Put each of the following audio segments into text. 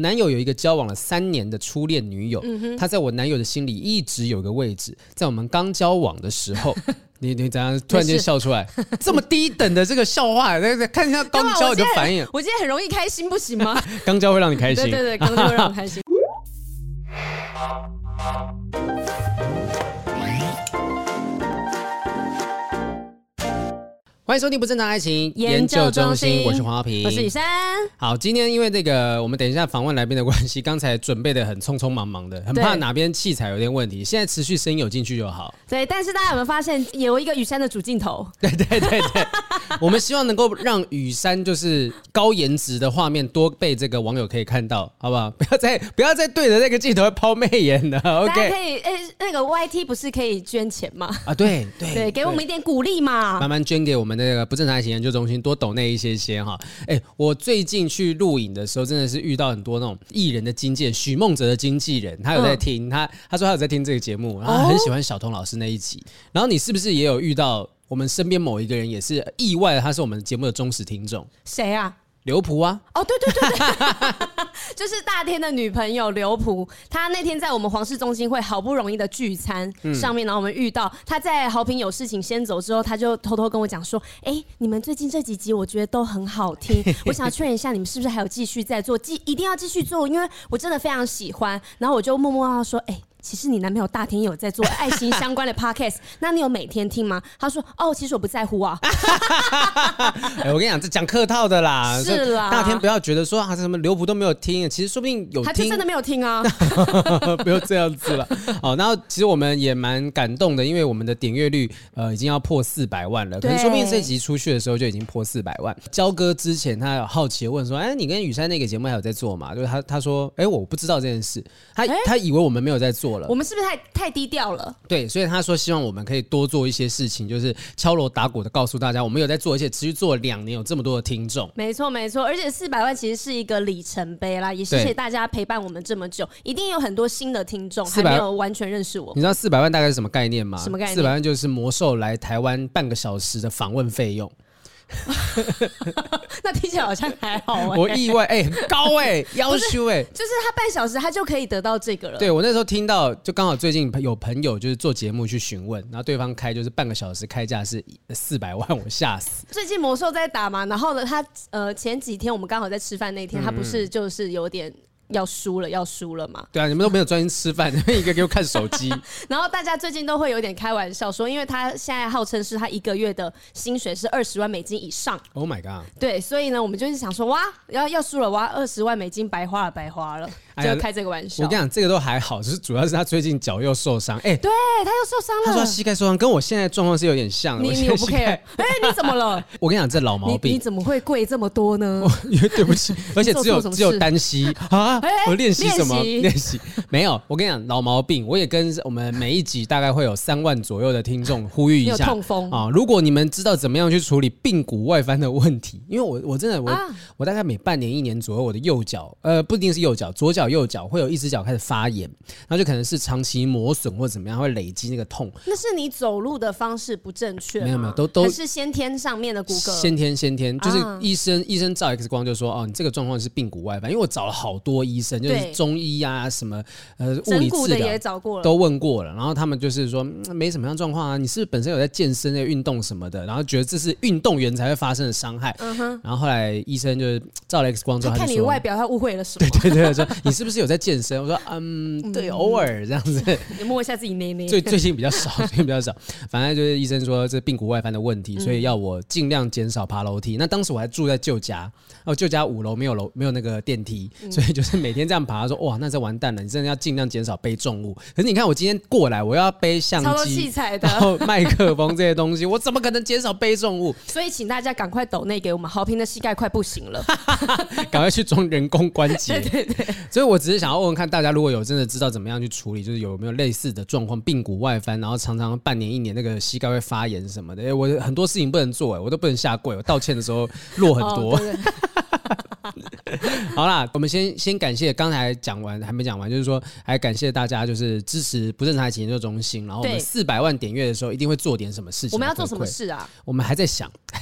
男友有一个交往了三年的初恋女友，嗯、他在我男友的心里一直有个位置。在我们刚交往的时候，你你怎样突然间笑出来？这么低等的这个笑话，那看一下刚交你的反应。我今天很容易开心，不行吗？刚交会让你开心，对对对，刚交会让我开心。欢迎收听不正常爱情研究中心，我是黄浩平，我是雨珊。好，今天因为这个，我们等一下访问来宾的关系，刚才准备的很匆匆忙忙的，很怕哪边器材有点问题。现在持续声音有进去就好。对，但是大家有没有发现有一个雨珊的主镜头？对对对对，我们希望能够让雨珊就是高颜值的画面多被这个网友可以看到，好不好？不要再不要再对着那个镜头抛媚眼了。OK，大家可以哎，那个 YT 不是可以捐钱吗？啊，对对对，给我们一点鼓励嘛，慢慢捐给我们。那个不正常爱情研究中心多抖那一些些哈，哎，我最近去录影的时候，真的是遇到很多那种艺人的经纪人，许梦哲的经纪人，他有在听，他他说他有在听这个节目，然后很喜欢小童老师那一集。然后你是不是也有遇到我们身边某一个人，也是意外的，他是我们节目的忠实听众？谁啊？刘璞啊！哦，对对对对，就是大天的女朋友刘璞。她那天在我们皇室中心会好不容易的聚餐上面，然后我们遇到她在豪平有事情先走之后，她就偷偷跟我讲说：“哎，你们最近这几集我觉得都很好听，我想要确认一下你们是不是还有继续在做，继一定要继续做，因为我真的非常喜欢。”然后我就默默要说：“哎。”其实你男朋友大天有在做爱心相关的 podcast，那你有每天听吗？他说：“哦，其实我不在乎啊。”哎，我跟你讲，这讲客套的啦。是啦，大天不要觉得说啊，什么刘璞都没有听，其实说不定有听。他就真的没有听啊！不要这样子了。哦，然后其实我们也蛮感动的，因为我们的点阅率呃已经要破四百万了。可能说不定这集出去的时候就已经破四百万。焦哥之前他有好奇的问说：“哎，你跟雨珊那个节目还有在做吗？”就是他他说：“哎，我不知道这件事。”他他以为我们没有在做。我们是不是太太低调了？对，所以他说希望我们可以多做一些事情，就是敲锣打鼓的告诉大家，我们有在做，而且持续做了两年，有这么多的听众。没错，没错，而且四百万其实是一个里程碑啦，也谢谢大家陪伴我们这么久，一定有很多新的听众还没有完全认识我。你知道四百万大概是什么概念吗？什么概念？四百万就是魔兽来台湾半个小时的访问费用。那听起来好像还好 哎、欸，我意外哎、欸，很高哎、欸，要求哎、欸，就是他半小时他就可以得到这个了。对，我那时候听到，就刚好最近有朋友就是做节目去询问，然后对方开就是半个小时开价是四百万，我吓死。最近魔兽在打嘛，然后呢，他呃前几天我们刚好在吃饭那天，他不是就是有点。要输了，要输了嘛？对啊，你们都没有专心吃饭，你 们一个给我看手机。然后大家最近都会有点开玩笑说，因为他现在号称是他一个月的薪水是二十万美金以上。Oh my god！对，所以呢，我们就是想说，哇，要要输了，哇，二十万美金白花了，白花了。就开这个玩笑，我跟你讲，这个都还好，就是主要是他最近脚又受伤，哎，对他又受伤了。他说膝盖受伤，跟我现在状况是有点像。你你不 care？哎，你怎么了？我跟你讲，这老毛病。你怎么会贵这么多呢？因为对不起，而且只有只有单膝啊！我练习什么？练习没有。我跟你讲，老毛病。我也跟我们每一集大概会有三万左右的听众呼吁一下。痛风啊！如果你们知道怎么样去处理髌骨外翻的问题，因为我我真的我我大概每半年一年左右，我的右脚呃不一定是右脚，左脚右脚会有一只。脚开始发炎，然后就可能是长期磨损或者怎么样，会累积那个痛。那是你走路的方式不正确？没有没有，都都是先天上面的骨骼。先天先天，就是医生、啊、医生照 X 光就说哦，你这个状况是髌骨外翻。因为我找了好多医生，就是中医啊什么呃物理治疗也找过了，都问过了，然后他们就是说、嗯、没什么样状况啊。你是不是本身有在健身、在运动什么的，然后觉得这是运动员才会发生的伤害。嗯哼。然后后来医生就是照了 X 光之后，他看你外表，他误会了什么？对对对，说你是不是有在健身？我说嗯。对，偶尔这样子，你摸一下自己内内。最最近比较少，最近比较少。反正就是医生说这髌骨外翻的问题，所以要我尽量减少爬楼梯。那当时我还住在旧家，哦，旧家五楼没有楼，没有那个电梯，所以就是每天这样爬。他说哇，那这完蛋了，你真的要尽量减少背重物。可是你看我今天过来，我要背相机、器材的，然后麦克风这些东西，我怎么可能减少背重物？所以请大家赶快抖内给我们，好评的膝盖快不行了，赶快去装人工关节。对对对。所以我只是想要问问看大家，如果有真的知道怎么样去处理，就是有没有类似的状况，髌骨外翻，然后常常半年一年那个膝盖会发炎什么的。哎，我很多事情不能做，哎，我都不能下跪，我道歉的时候弱很多。好啦，我们先先感谢刚才讲完还没讲完，就是说还感谢大家就是支持不正常爱情研究中心，然后我们四百万点阅的时候一定会做点什么事情。我们要做什么事啊？我们还在想，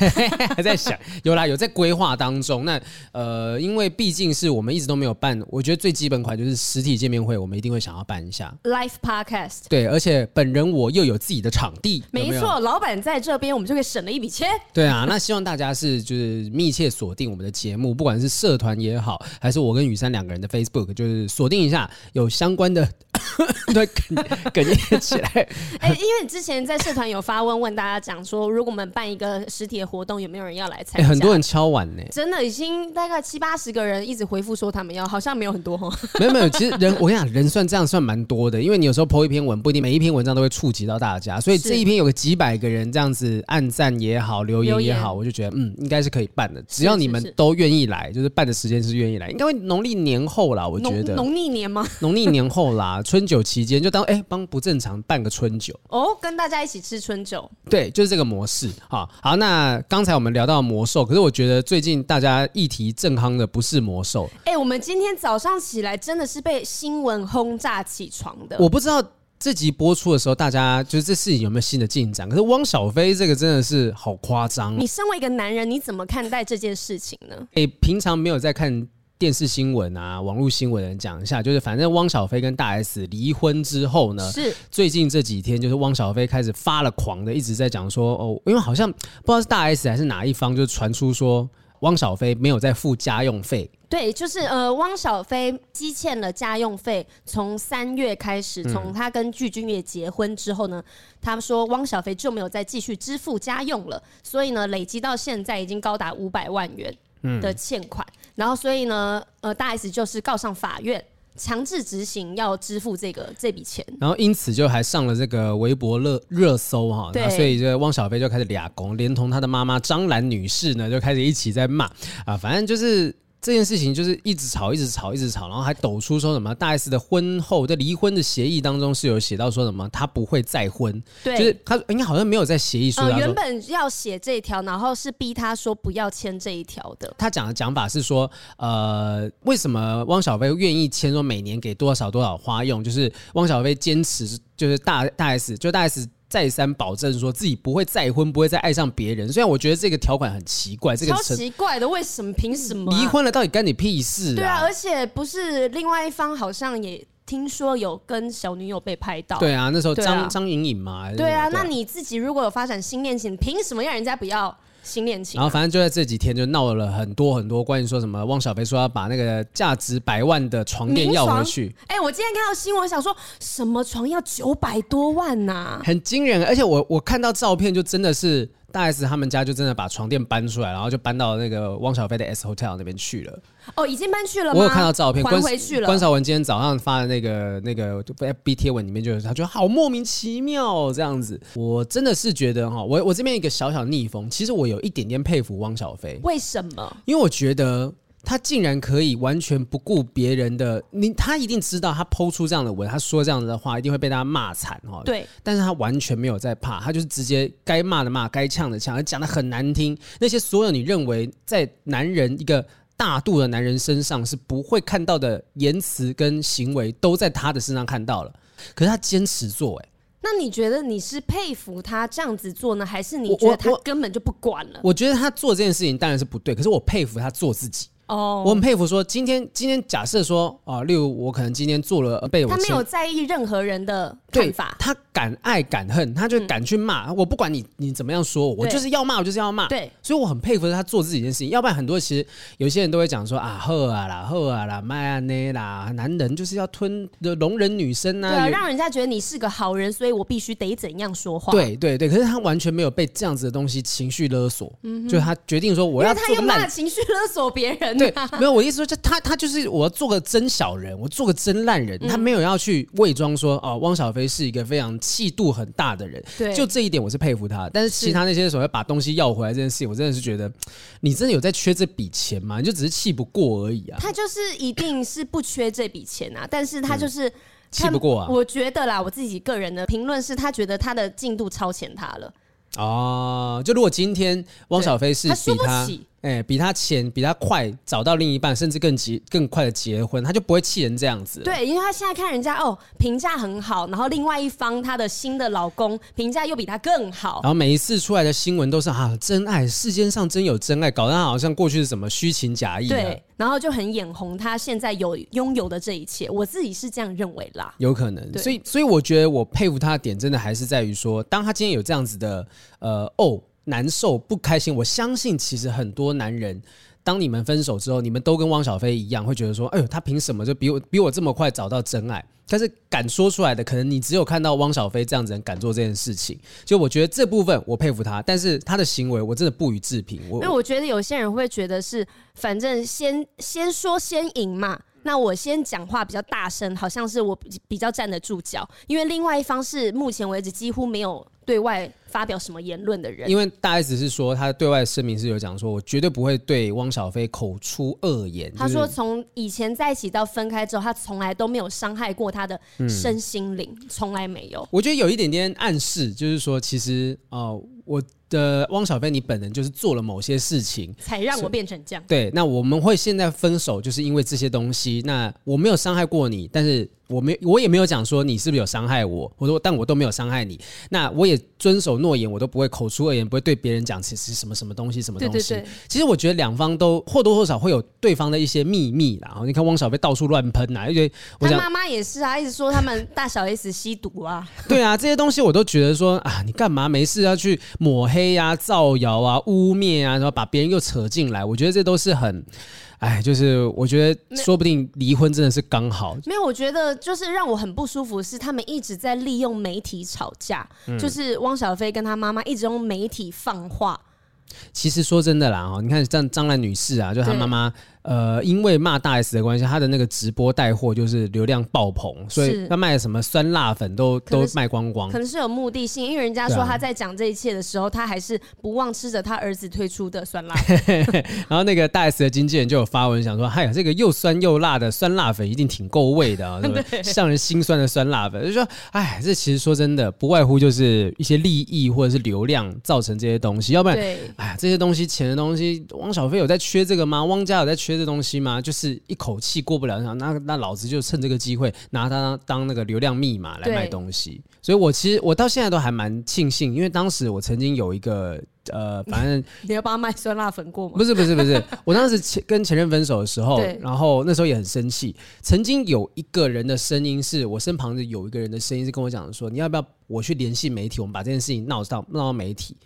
还在想，有啦，有在规划当中。那呃，因为毕竟是我们一直都没有办，我觉得最基本款就是实体见面会，我们一定会想要办一下 Live Podcast。对，而且本人我又有自己的场地，没错，老板在这边，我们就可以省了一笔钱。对啊，那希望大家是就是密切锁定我们的节目，不管是社团也好，还是我跟雨珊两个人的 Facebook，就是锁定一下有相关的，对，哽咽起来。哎、欸，因为之前在社团有发问问大家讲说，如果我们办一个实体的活动，有没有人要来参加？欸、很多人敲碗呢，真的已经大概七八十个人一直回复说他们要，好像没有很多 哈。没有没有，其实人我跟你讲，人算这样算蛮多的，因为你有时候 po 一篇文，不一定每一篇文章都会触及到大家，所以这一篇有个几百个人这样子按赞也好，留言也好，我就觉得嗯，应该是可以办的，只要你们都愿意来，就是办的时间是愿意来，应该会农历年后啦，我觉得。农历年吗？农历年后啦，春酒期间就当哎帮不正常办个春酒哦，跟大家一起吃春酒。对，就是这个模式。哈，好，那刚才我们聊到魔兽，可是我觉得最近大家议题正夯的不是魔兽。哎，我们今天早上起来真的是被新闻轰炸起床的。我不知道。这集播出的时候，大家就是这事情有没有新的进展？可是汪小菲这个真的是好夸张。你身为一个男人，你怎么看待这件事情呢？诶，平常没有在看电视新闻啊、网络新闻的人讲一下，就是反正汪小菲跟大 S 离婚之后呢，是最近这几天，就是汪小菲开始发了狂的，一直在讲说哦，因为好像不知道是大 S 还是哪一方，就传出说。汪小菲没有再付家用费，对，就是呃，汪小菲积欠了家用费，从三月开始，从他跟具俊晔结婚之后呢，他说汪小菲就没有再继续支付家用了，所以呢，累积到现在已经高达五百万元的欠款，然后所以呢，呃，大 S 就是告上法院。强制执行要支付这个这笔钱，然后因此就还上了这个微博热热搜哈，那所以这个汪小菲就开始俩公，连同他的妈妈张兰女士呢就开始一起在骂啊，反正就是。这件事情就是一直吵，一直吵，一直吵，然后还抖出说什么大 S 的婚后在离婚的协议当中是有写到说什么他不会再婚，对，就是他应该好像没有在协议书、呃、原本要写这一条，然后是逼他说不要签这一条的。他讲的讲法是说，呃，为什么汪小菲愿意签说每年给多少多少花用？就是汪小菲坚持，就是大大 S 就大 S。再三保证说自己不会再婚，不会再爱上别人。虽然我觉得这个条款很奇怪，这个超奇怪的，为什么？凭什么、啊？离婚了到底干你屁事、啊？对啊，而且不是另外一方好像也听说有跟小女友被拍到。对啊，那时候张张颖颖嘛。对啊，那你自己如果有发展新恋情，凭什么让人家不要？新恋情、啊，然后反正就在这几天就闹了很多很多关于说什么汪小菲说要把那个价值百万的床垫要回去。哎、欸，我今天看到新闻，想说什么床要九百多万呐、啊，很惊人。而且我我看到照片就真的是大 S 他们家就真的把床垫搬出来，然后就搬到那个汪小菲的 S Hotel 那边去了。哦，已经搬去了吗？我有看到照片，关回去了。关韶文今天早上发的那个那个 FB 贴文里面，就是他觉得好莫名其妙、哦、这样子。我真的是觉得哈，我我这边一个小小逆风，其实我有一点点佩服汪小菲。为什么？因为我觉得他竟然可以完全不顾别人的，你他一定知道他抛出这样的文，他说这样子的话一定会被大家骂惨哈。对，但是他完全没有在怕，他就是直接该骂的骂，该呛的呛，讲的很难听。那些所有你认为在男人一个。大度的男人身上是不会看到的言辞跟行为，都在他的身上看到了。可是他坚持做，哎，那你觉得你是佩服他这样子做呢，还是你觉得他根本就不管了？我，我，我觉得他做这件事情当然是不对，可是我佩服他做自己。哦、oh，我很佩服说，今天今天假设说啊，例如我可能今天做了被我，他没有在意任何人的看法，他敢爱敢恨，他就敢去骂、嗯。我不管你你怎么样说，我就是要骂，我就是要骂。对，所以我很佩服他做自己一件事情。要不然很多其实有些人都会讲说啊，好啊啦，好啊啦，麦啊内啦，男人就是要吞的容忍女生啊，对啊，让人家觉得你是个好人，所以我必须得怎样说话。对对对，可是他完全没有被这样子的东西情绪勒索，嗯，就他决定说我要他又骂情绪勒索别人。对，没有我意思说，就他他就是我要做个真小人，我做个真烂人，他没有要去伪装说哦，汪小菲是一个非常气度很大的人。对，就这一点我是佩服他。但是其他那些所谓把东西要回来这件事情，我真的是觉得你真的有在缺这笔钱吗？你就只是气不过而已啊。他就是一定是不缺这笔钱啊，但是他就是气不过啊。我觉得啦，我自己个人的评论是他觉得他的进度超前他了。哦，就如果今天汪小菲是比他。哎，比他前比他快找到另一半，甚至更急更快的结婚，他就不会气人这样子。对，因为他现在看人家哦评价很好，然后另外一方他的新的老公评价又比他更好，然后每一次出来的新闻都是啊真爱，世间上真有真爱，搞得他好像过去是什么虚情假意。对，然后就很眼红他现在有拥有的这一切，我自己是这样认为啦。有可能，所以所以我觉得我佩服他的点，真的还是在于说，当他今天有这样子的呃哦。难受不开心，我相信其实很多男人，当你们分手之后，你们都跟汪小菲一样，会觉得说：“哎呦，他凭什么就比我比我这么快找到真爱？”但是敢说出来的，可能你只有看到汪小菲这样子人敢做这件事情。就我觉得这部分我佩服他，但是他的行为我真的不予置评。因为我觉得有些人会觉得是，反正先先说先赢嘛。那我先讲话比较大声，好像是我比较站得住脚，因为另外一方是目前为止几乎没有对外发表什么言论的人。因为大 S 是说，他对外声明是有讲说，我绝对不会对汪小菲口出恶言。他说，从以前在一起到分开之后，他从来都没有伤害过他的身心灵，从来没有。我觉得有一点点暗示，就是说，其实哦，我。的汪小菲，你本人就是做了某些事情，才让我变成这样。对，那我们会现在分手，就是因为这些东西。那我没有伤害过你，但是。我没，我也没有讲说你是不是有伤害我，我说，但我都没有伤害你。那我也遵守诺言，我都不会口出恶言，不会对别人讲其实什么什么东西，什么东西。对对对。其实我觉得两方都或多或少会有对方的一些秘密啦。然后你看汪小菲到处乱喷呐，因为他妈妈也是啊，一直说他们大小 S 吸毒啊。对啊，这些东西我都觉得说啊，你干嘛没事要去抹黑呀、啊、造谣啊、污蔑啊，然后把别人又扯进来，我觉得这都是很。哎，就是我觉得说不定离婚真的是刚好没。没有，我觉得就是让我很不舒服是他们一直在利用媒体吵架，嗯、就是汪小菲跟他妈妈一直用媒体放话。其实说真的啦，哦，你看像张兰女士啊，就她妈妈。呃，因为骂大 S 的关系，他的那个直播带货就是流量爆棚，所以他卖的什么酸辣粉都都卖光光。可能是有目的性，因为人家说他在讲这一切的时候，他还是不忘吃着他儿子推出的酸辣粉。然后那个大 S 的经纪人就有发文想说：“哎呀，这个又酸又辣的酸辣粉一定挺够味的啊，是不对？让人心酸的酸辣粉。”就说：“哎，这其实说真的，不外乎就是一些利益或者是流量造成这些东西，要不然，哎呀，这些东西钱的东西，汪小菲有在缺这个吗？汪家有在缺？”这东西吗？就是一口气过不了那那那老子就趁这个机会拿它当，当那个流量密码来卖东西。所以我其实我到现在都还蛮庆幸，因为当时我曾经有一个呃，反正你要帮他卖酸辣粉过吗？不是不是不是，我当时前跟前任分手的时候，然后那时候也很生气。曾经有一个人的声音是我身旁的有一个人的声音是跟我讲说，你要不要我去联系媒体，我们把这件事情闹到闹到媒体。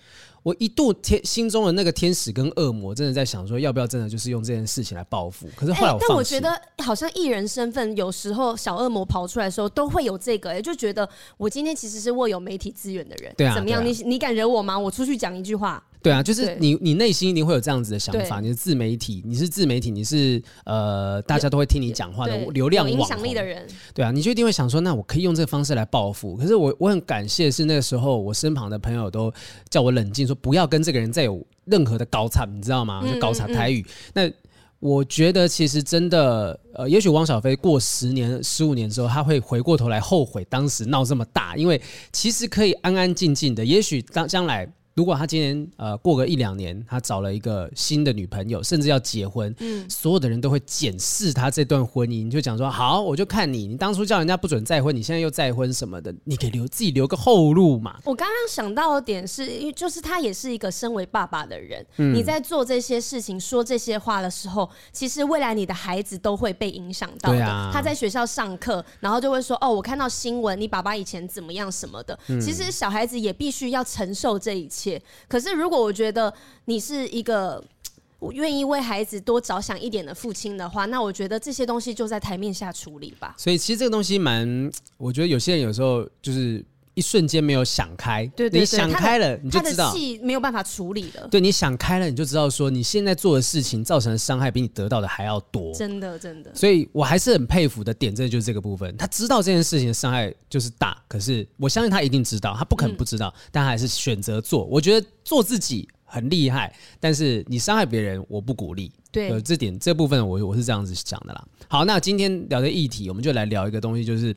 我一度天心中的那个天使跟恶魔，真的在想说，要不要真的就是用这件事情来报复？可是后来我、欸，但我觉得好像艺人身份，有时候小恶魔跑出来的时候，都会有这个、欸，就觉得我今天其实是握有媒体资源的人，对啊，怎么样？啊、你你敢惹我吗？我出去讲一句话。对啊，就是你，你内心一定会有这样子的想法。你是自媒体，你是自媒体，你是呃，大家都会听你讲话的流量影响力的人。对啊，你就一定会想说，那我可以用这个方式来报复。可是我我很感谢是那个时候，我身旁的朋友都叫我冷静，说不要跟这个人再有任何的高产，你知道吗？就高产台语。嗯嗯嗯，那我觉得其实真的，呃，也许汪小菲过十年、十五年之后，他会回过头来后悔当时闹这么大，因为其实可以安安静静的。也许当将来。如果他今年呃过个一两年，他找了一个新的女朋友，甚至要结婚，嗯，所有的人都会检视他这段婚姻，就讲说好，我就看你，你当初叫人家不准再婚，你现在又再婚什么的，你给留自己留个后路嘛。我刚刚想到的点是，因为就是他也是一个身为爸爸的人，嗯，你在做这些事情、说这些话的时候，其实未来你的孩子都会被影响到的。对啊，他在学校上课，然后就会说哦，我看到新闻，你爸爸以前怎么样什么的。嗯，其实小孩子也必须要承受这一切。可是，如果我觉得你是一个愿意为孩子多着想一点的父亲的话，那我觉得这些东西就在台面下处理吧。所以，其实这个东西蛮，我觉得有些人有时候就是。一瞬间没有想开，对对对，你想开了，你就知道戏没有办法处理了。对，你想开了，你就知道说你现在做的事情造成的伤害比你得到的还要多。真的，真的。所以我还是很佩服的点，这就是这个部分。他知道这件事情的伤害就是大，可是我相信他一定知道，他不可能不知道，嗯、但他还是选择做。我觉得做自己很厉害，但是你伤害别人，我不鼓励。对，这点这部分我我是这样子讲的啦。好，那今天聊的议题，我们就来聊一个东西，就是，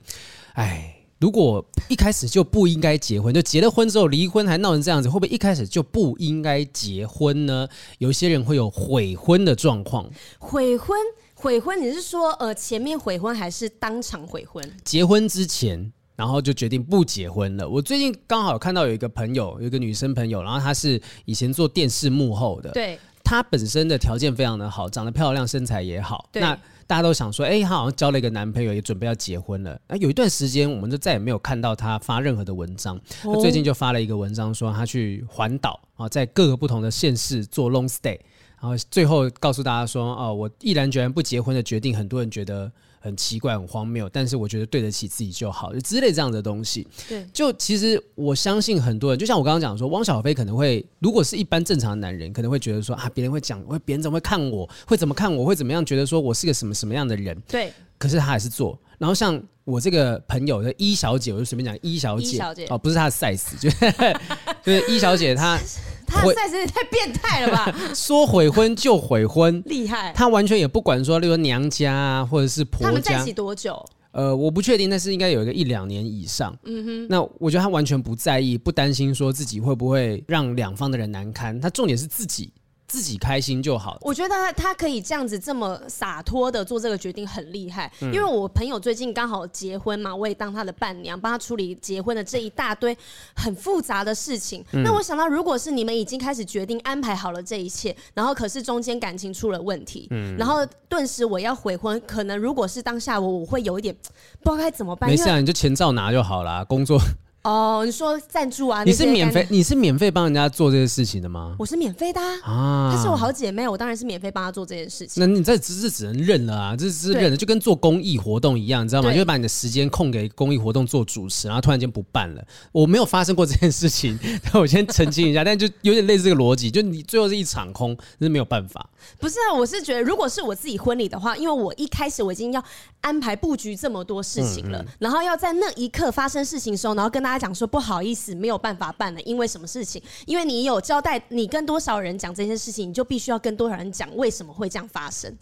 哎。如果一开始就不应该结婚，就结了婚之后离婚还闹成这样子，会不会一开始就不应该结婚呢？有些人会有悔婚的状况。悔婚，悔婚，你是说呃前面悔婚还是当场悔婚？结婚之前，然后就决定不结婚了。我最近刚好看到有一个朋友，有一个女生朋友，然后她是以前做电视幕后的，对，她本身的条件非常的好，长得漂亮，身材也好，那。大家都想说，哎、欸，她好像交了一个男朋友，也准备要结婚了。那有一段时间，我们就再也没有看到她发任何的文章。她最近就发了一个文章，说她去环岛啊，在各个不同的县市做 long stay，然后最后告诉大家说，哦，我毅然决然不结婚的决定，很多人觉得。很奇怪，很荒谬，但是我觉得对得起自己就好，就之类这样的东西。对，就其实我相信很多人，就像我刚刚讲说，汪小菲可能会，如果是一般正常的男人，可能会觉得说啊，别人会讲，会别人怎么会看我，会怎么看我，会怎么样，觉得说我是个什么什么样的人。对，可是他还是做。然后像我这个朋友的一小姐，我就随便讲一小姐，小姐哦，不是她的 size，就 就是一小姐她。他实在是太变态了吧！说悔婚就悔婚，厉害！他完全也不管说，例如娘家啊，或者是婆家。他们在一起多久？呃，我不确定，但是应该有一个一两年以上。嗯哼。那我觉得他完全不在意，不担心说自己会不会让两方的人难堪。他重点是自己。自己开心就好。我觉得他他可以这样子这么洒脱的做这个决定很厉害，因为我朋友最近刚好结婚嘛，我也当他的伴娘，帮他处理结婚的这一大堆很复杂的事情。那我想到，如果是你们已经开始决定安排好了这一切，然后可是中间感情出了问题，然后顿时我要悔婚，可能如果是当下我，我会有一点不知道该怎么办。没事啊，你就钱照拿就好啦，工作。哦，你说赞助啊？你是免费？你是免费帮人家做这些事情的吗？我是免费的啊，她是我好姐妹，我当然是免费帮她做这件事情。那你这只是只能认了啊，这只是认了，就跟做公益活动一样，你知道吗？就会把你的时间空给公益活动做主持，然后突然间不办了。我没有发生过这件事情，但我先澄清一下，但就有点类似这个逻辑，就你最后是一场空，那是没有办法。不是啊，我是觉得，如果是我自己婚礼的话，因为我一开始我已经要安排布局这么多事情了，嗯嗯，然后要在那一刻发生事情的时候，然后跟大家讲说不好意思。没有办法办了，因为什么事情？因为你有交代，你跟多少人讲这件事情，你就必须要跟多少人讲为什么会这样发生。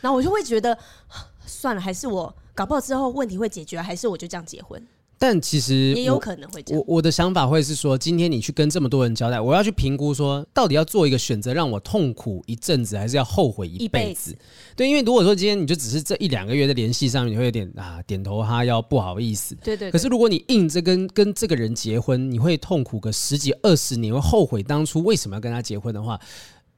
然后我就会觉得，算了，还是我搞不好之后问题会解决，还是我就这样结婚。但其实也有可能会这样。我我的想法会是说，今天你去跟这么多人交代，我要去评估说，到底要做一个选择，让我痛苦一阵子，还是要后悔一辈子？子对，因为如果说今天你就只是这一两个月的联系上面，你会有点啊点头哈腰，不好意思。对，对对。可是如果你硬着跟跟这个人结婚，你会痛苦个十几二十年，会后悔当初为什么要跟他结婚的话，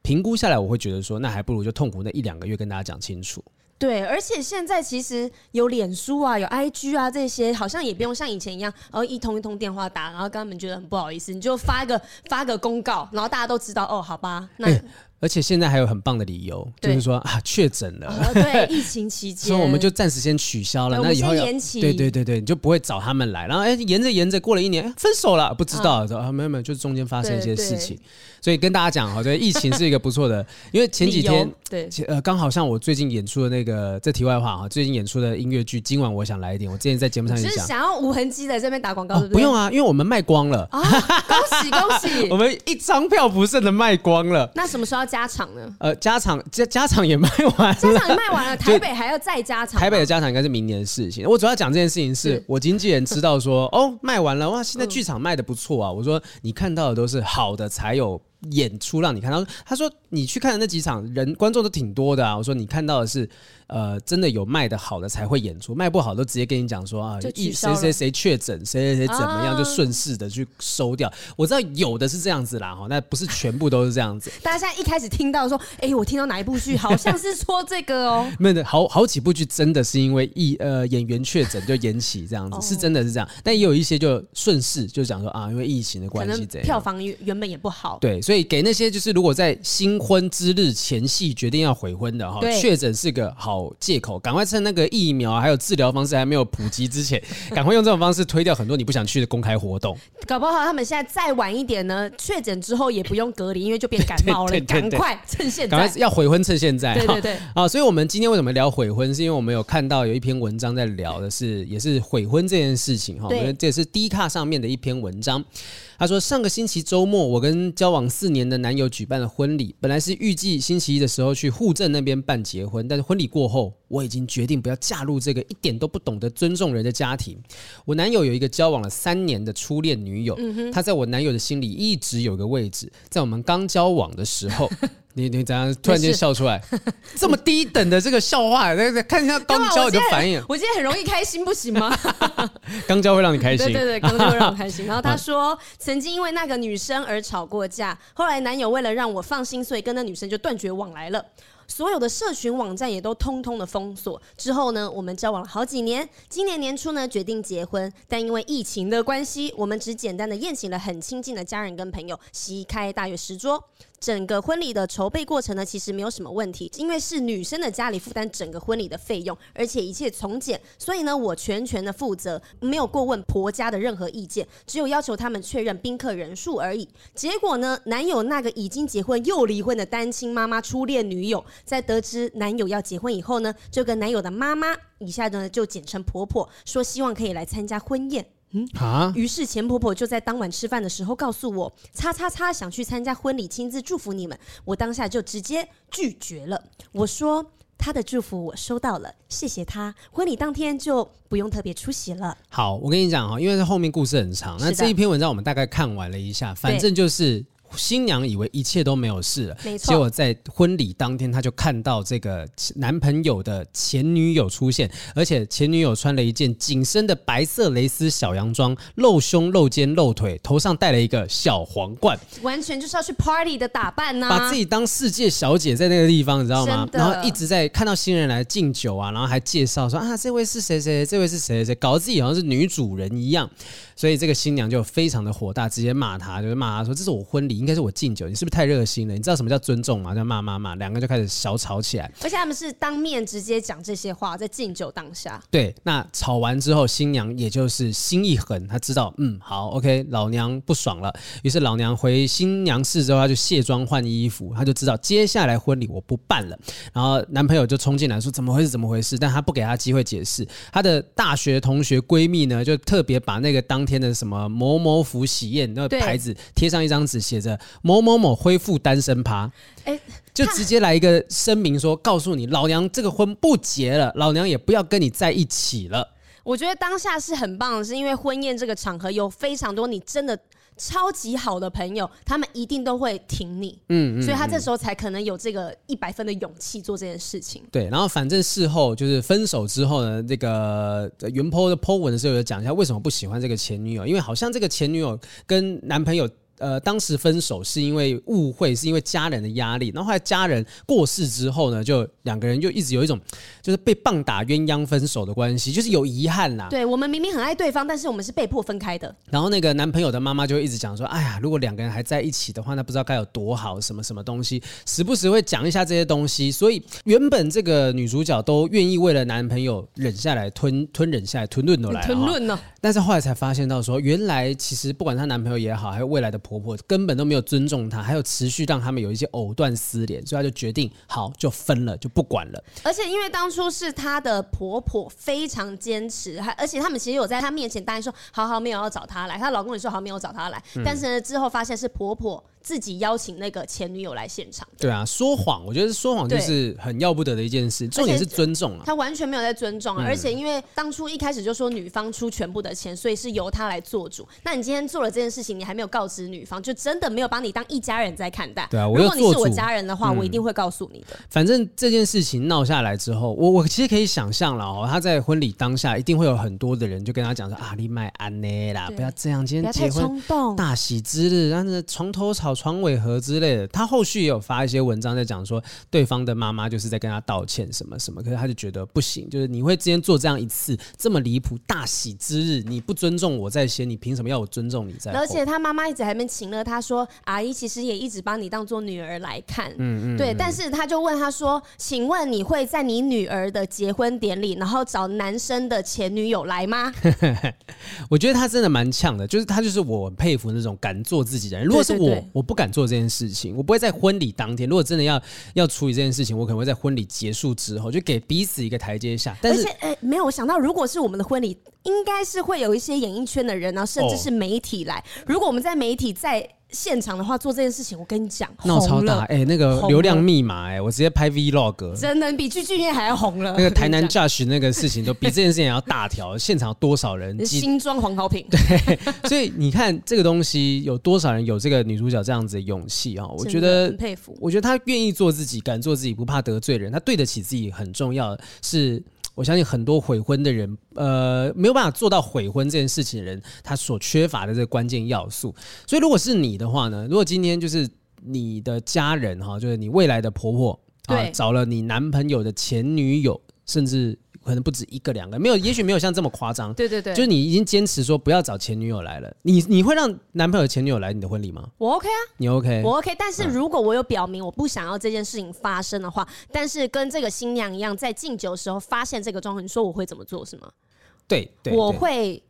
评估下来，我会觉得说，那还不如就痛苦那一两个月，跟大家讲清楚。对，而且现在其实有脸书啊，有 IG 啊，这些好像也不用像以前一样，然后一通一通电话打，然后跟他们觉得很不好意思，你就发个发个公告，然后大家都知道哦，好吧，那。欸而且现在还有很棒的理由，就是说啊，确诊了，呃，对，疫情期间，所以我们就暂时先取消了。那以后延期，对对对对，你就不会找他们来。然后哎，沿着沿着过了一年，哎，分手了，不知道，说啊没有没有，就是中间发生一些事情。所以跟大家讲哈，这疫情是一个不错的，因为前几天对，呃，刚好像我最近演出的那个，这题外话哈，最近演出的音乐剧，今晚我想来一点。我之前在节目上也讲，是想要无痕迹的这边打广告，不用啊，因为我们卖光了啊，恭喜恭喜，我们一张票不剩的卖光了。那什么时候要加场呢？呃，加场加加场也卖完了，加场也卖完了，台北还要再加场。台北的加场应该是明年的事情。我主要讲这件事情是，是我经纪人知道说，哦，卖完了哇，现在剧场卖的不错啊。我说你看到的都是好的才有。演出让你看到，他说你去看的那几场人观众都挺多的啊。我说你看到的是，呃，真的有卖的好的才会演出，卖不好都直接跟你讲说啊，谁谁谁确诊，谁谁谁怎么样，就顺势的去收掉。我知道有的是这样子啦，哈，那不是全部都是这样子。大家现在一开始听到说，哎，我听到哪一部剧好像是说这个哦，没有，好好几部剧真的是因为疫呃演员确诊就延期这样子，是真的是这样。但也有一些就顺势就讲说啊，因为疫情的关系，这样票房原原本也不好，对。所以给那些就是如果在新婚之日前夕决定要悔婚的哈，确诊是个好借口，赶快趁那个疫苗还有治疗方式还没有普及之前，赶快用这种方式推掉很多你不想去的公开活动。搞不好他们现在再晚一点呢，确诊之后也不用隔离，因为就变感冒了。赶快趁现在，赶快要悔婚趁现在。对对对。啊，所以我们今天为什么聊悔婚？是因为我们有看到有一篇文章在聊的是，也是悔婚这件事情哈。我们这也是低卡上面的一篇文章。他说：“上个星期周末，我跟交往四年的男友举办了婚礼。本来是预计星期一的时候去户政那边办结婚，但是婚礼过后，我已经决定不要嫁入这个一点都不懂得尊重人的家庭。我男友有一个交往了三年的初恋女友，他在我男友的心里一直有个位置。在我们刚交往的时候。你你怎样突然间笑出来？这么低等的这个笑话，来看一下刚交你的反应。我今天很容易开心，不行吗？刚交会让你开心，对对对，刚交会让我开心。然后他说，曾经因为那个女生而吵过架，后来男友为了让我放心，所以跟那女生就断绝往来了。所有的社群网站也都通通的封锁。之后呢，我们交往了好几年。今年年初呢，决定结婚，但因为疫情的关系，我们只简单的宴请了很亲近的家人跟朋友，席开大约十桌。整个婚礼的筹备过程呢，其实没有什么问题，因为是女生的家里负担整个婚礼的费用，而且一切从简，所以呢，我全权的负责，没有过问婆家的任何意见，只有要求他们确认宾客人数而已。结果呢，男友那个已经结婚又离婚的单亲妈妈初恋女友，在得知男友要结婚以后呢，就跟男友的妈妈，以下呢就简称婆婆，说希望可以来参加婚宴。嗯啊，于是钱婆婆就在当晚吃饭的时候告诉我，叉叉叉想去参加婚礼，亲自祝福你们。我当下就直接拒绝了。我说她的祝福我收到了，谢谢她。婚礼当天就不用特别出席了。好，我跟你讲哈，因为后面故事很长，那这一篇文章我们大概看完了一下，反正就是。新娘以为一切都没有事了，没错。结果在婚礼当天，她就看到这个男朋友的前女友出现，而且前女友穿了一件紧身的白色蕾丝小洋装，露胸、露肩、露腿，头上戴了一个小皇冠，完全就是要去 party 的打扮呢、啊，把自己当世界小姐在那个地方，你知道吗？然后一直在看到新人来敬酒啊，然后还介绍说啊，这位是谁谁，这位是谁谁，搞得自己好像是女主人一样。所以这个新娘就非常的火大，直接骂他，就是骂他说：“这是我婚礼，应该是我敬酒，你是不是太热心了？你知道什么叫尊重吗？”就骂骂骂，两个就开始小吵起来。而且他们是当面直接讲这些话，在敬酒当下。对，那吵完之后，新娘也就是心一狠，她知道，嗯，好，OK，老娘不爽了。于是老娘回新娘室之后，她就卸妆换衣服，她就知道接下来婚礼我不办了。然后男朋友就冲进来说：“怎么回事？怎么回事？”但她不给她机会解释。她的大学同学闺蜜呢，就特别把那个当。天的什么某某府喜宴那个牌子贴上一张纸，写着某某某恢复单身趴，哎，就直接来一个声明说，告诉你老娘这个婚不结了，老娘也不要跟你在一起了。我觉得当下是很棒的，是因为婚宴这个场合有非常多你真的。超级好的朋友，他们一定都会挺你，嗯，嗯，所以他这时候才可能有这个一百分的勇气做这件事情。对，然后反正事后就是分手之后呢，这个原 po 的 po 文的时候有讲一下为什么不喜欢这个前女友，因为好像这个前女友跟男朋友。呃，当时分手是因为误会，是因为家人的压力。然后后来家人过世之后呢，就两个人就一直有一种就是被棒打鸳鸯分手的关系，就是有遗憾啦。对，我们明明很爱对方，但是我们是被迫分开的。然后那个男朋友的妈妈就会一直讲说：“哎呀，如果两个人还在一起的话，那不知道该有多好，什么什么东西，时不时会讲一下这些东西。”所以原本这个女主角都愿意为了男朋友忍下来，吞吞忍下来，吞论都来，吞论呢。但是后来才发现到说，原来其实不管她男朋友也好，还有未来的。婆婆根本都没有尊重她，还有持续让他们有一些藕断丝连，所以她就决定好就分了，就不管了。而且因为当初是她的婆婆非常坚持，还而且他们其实有在她面前答应说好好没有要找她来，她老公也说好没有找她来，但是之后发现是婆婆。自己邀请那个前女友来现场，对啊，说谎，我觉得说谎就是很要不得的一件事。重点是尊重啊，他完全没有在尊重啊，嗯、而且因为当初一开始就说女方出全部的钱，所以是由他来做主。那你今天做了这件事情，你还没有告知女方，就真的没有把你当一家人在看待。对啊，如果你是我家人的话，嗯、我一定会告诉你的。反正这件事情闹下来之后，我我其实可以想象了哦，他在婚礼当下一定会有很多的人就跟他讲说啊，你买安内啦，不要这样，今天结婚大喜之日，但是床头吵床尾和。之类的，他后续也有发一些文章在讲说，对方的妈妈就是在跟他道歉什么什么，可是他就觉得不行，就是你会今天做这样一次这么离谱大喜之日，你不尊重我在先，你凭什么要我尊重你在？而且他妈妈一直还没请了他说，阿姨其实也一直把你当做女儿来看，嗯嗯，对，但是他就问他说，请问你会在你女儿的结婚典礼，然后找男生的前女友来吗？我觉得他真的蛮呛的，就是他就是我佩服那种敢做自己的人。如果是我，我不敢做这件事。情我不会在婚礼当天，如果真的要要处理这件事情，我可能会在婚礼结束之后，就给彼此一个台阶下。但是，哎、欸，没有，我想到，如果是我们的婚礼，应该是会有一些演艺圈的人，然后甚至是媒体来。哦、如果我们在媒体在现场的话做这件事情，我跟你讲，闹超大哎、欸，那个流量密码哎、欸，我直接拍 Vlog，真的比剧剧院还要红了。那个台南 Josh 那个事情都比这件事情还要大条，现场多少人？新装黄豪平。对，所以你看这个东西有多少人有这个女主角这样子的勇气啊？我觉得很佩服。我觉得她愿意做自己，敢做自己，不怕得罪人，她对得起自己很重要。是。我相信很多悔婚的人，呃，没有办法做到悔婚这件事情的人，他所缺乏的这个关键要素。所以，如果是你的话呢？如果今天就是你的家人哈，就是你未来的婆婆啊，找了你男朋友的前女友，甚至。可能不止一个两个，没有，也许没有像这么夸张。对对对，就是你已经坚持说不要找前女友来了，你你会让男朋友前女友来你的婚礼吗？我 OK 啊，你 OK，我 OK。但是如果我有表明我不想要这件事情发生的话，嗯、但是跟这个新娘一样，在敬酒的时候发现这个状况，你说我会怎么做是吗？对，对，我会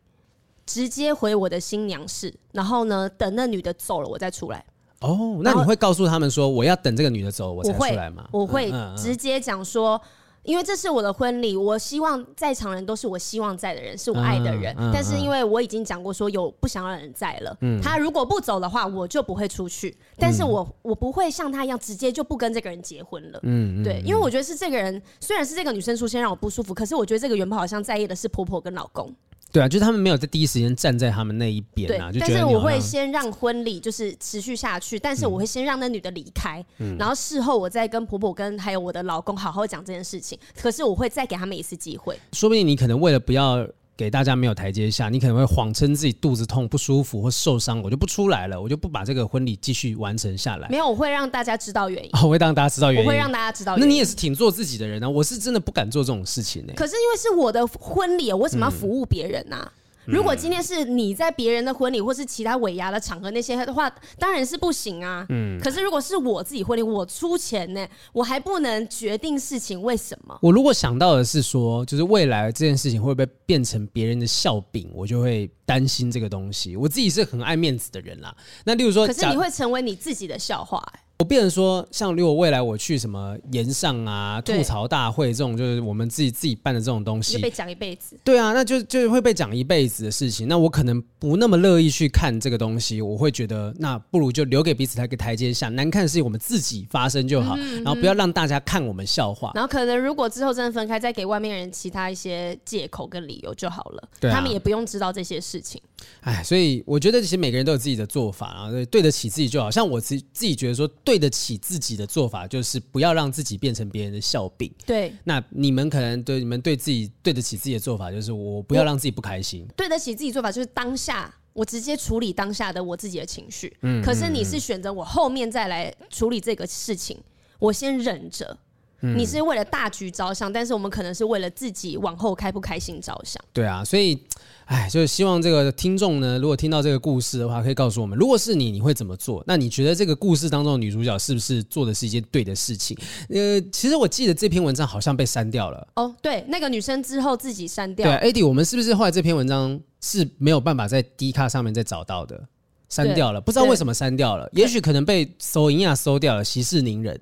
直接回我的新娘室，然后呢，等那女的走了，我再出来。哦，那你会告诉他们说我要等这个女的走我才出来吗？我会直接讲说。因为这是我的婚礼，我希望在场人都是我希望在的人，是我爱的人。嗯嗯、但是因为我已经讲过说有不想让人在了，嗯、他如果不走的话，我就不会出去。但是我我不会像他一样直接就不跟这个人结婚了。嗯，对，因为我觉得是这个人，虽然是这个女生出现让我不舒服，可是我觉得这个原本好像在意的是婆婆跟老公。对啊，就是他们没有在第一时间站在他们那一边啊，就觉得。但是我会先让婚礼就是持续下去，但是我会先让那女的离开，嗯、然后事后我再跟婆婆跟还有我的老公好好讲这件事情。可是我会再给他们一次机会。说不定你可能为了不要。给大家没有台阶下，你可能会谎称自己肚子痛、不舒服或受伤，我就不出来了，我就不把这个婚礼继续完成下来。没有，我会让大家知道原因。哦、我会让大家知道原因。我会让大家知道原因。那你也是挺做自己的人呢、啊？我是真的不敢做这种事情呢、欸。可是因为是我的婚礼，我为什么要服务别人呢、啊？嗯如果今天是你在别人的婚礼或是其他尾牙的场合那些的话，当然是不行啊。嗯。可是如果是我自己婚礼，我出钱呢，我还不能决定事情，为什么？我如果想到的是说，就是未来这件事情会不会变成别人的笑柄，我就会担心这个东西。我自己是很爱面子的人啦。那例如说，可是你会成为你自己的笑话欸。我变成说，像如果未来我去什么炎上啊、吐槽大会这种，就是我们自己自己办的这种东西，就被讲一辈子。对啊，那就就会被讲一辈子的事情。那我可能不那么乐意去看这个东西，我会觉得那不如就留给彼此一个台阶下。难看的事情我们自己发生就好，嗯嗯，然后不要让大家看我们笑话。然后可能如果之后真的分开，再给外面人其他一些借口跟理由就好了。对啊，他们也不用知道这些事情。哎，所以我觉得其实每个人都有自己的做法啊，对，对得起自己就好。像我自自己觉得说，对得起自己。的做法就是不要让自己变成别人的笑柄。对，那你们可能对你们对自己对得起自己的做法，就是我不要让自己不开心。对得起自己做法就是当下我直接处理当下的我自己的情绪。嗯，可是你是选择我后面再来处理这个事情，我先忍着。你是为了大局着想，但是我们可能是为了自己往后开不开心着想。对啊，所以，哎，就是希望这个听众呢，如果听到这个故事的话，可以告诉我们，如果是你，你会怎么做？那你觉得这个故事当中的女主角是不是做的是一件对的事情？呃，其实我记得这篇文章好像被删掉了。哦，对，那个女生之后自己删掉。对啊，Eddie，我们是不是后来这篇文章是没有办法在 D 卡上面再找到的？删掉了，不知道为什么删掉了，也许可能被搜银亚搜掉了，息事宁人。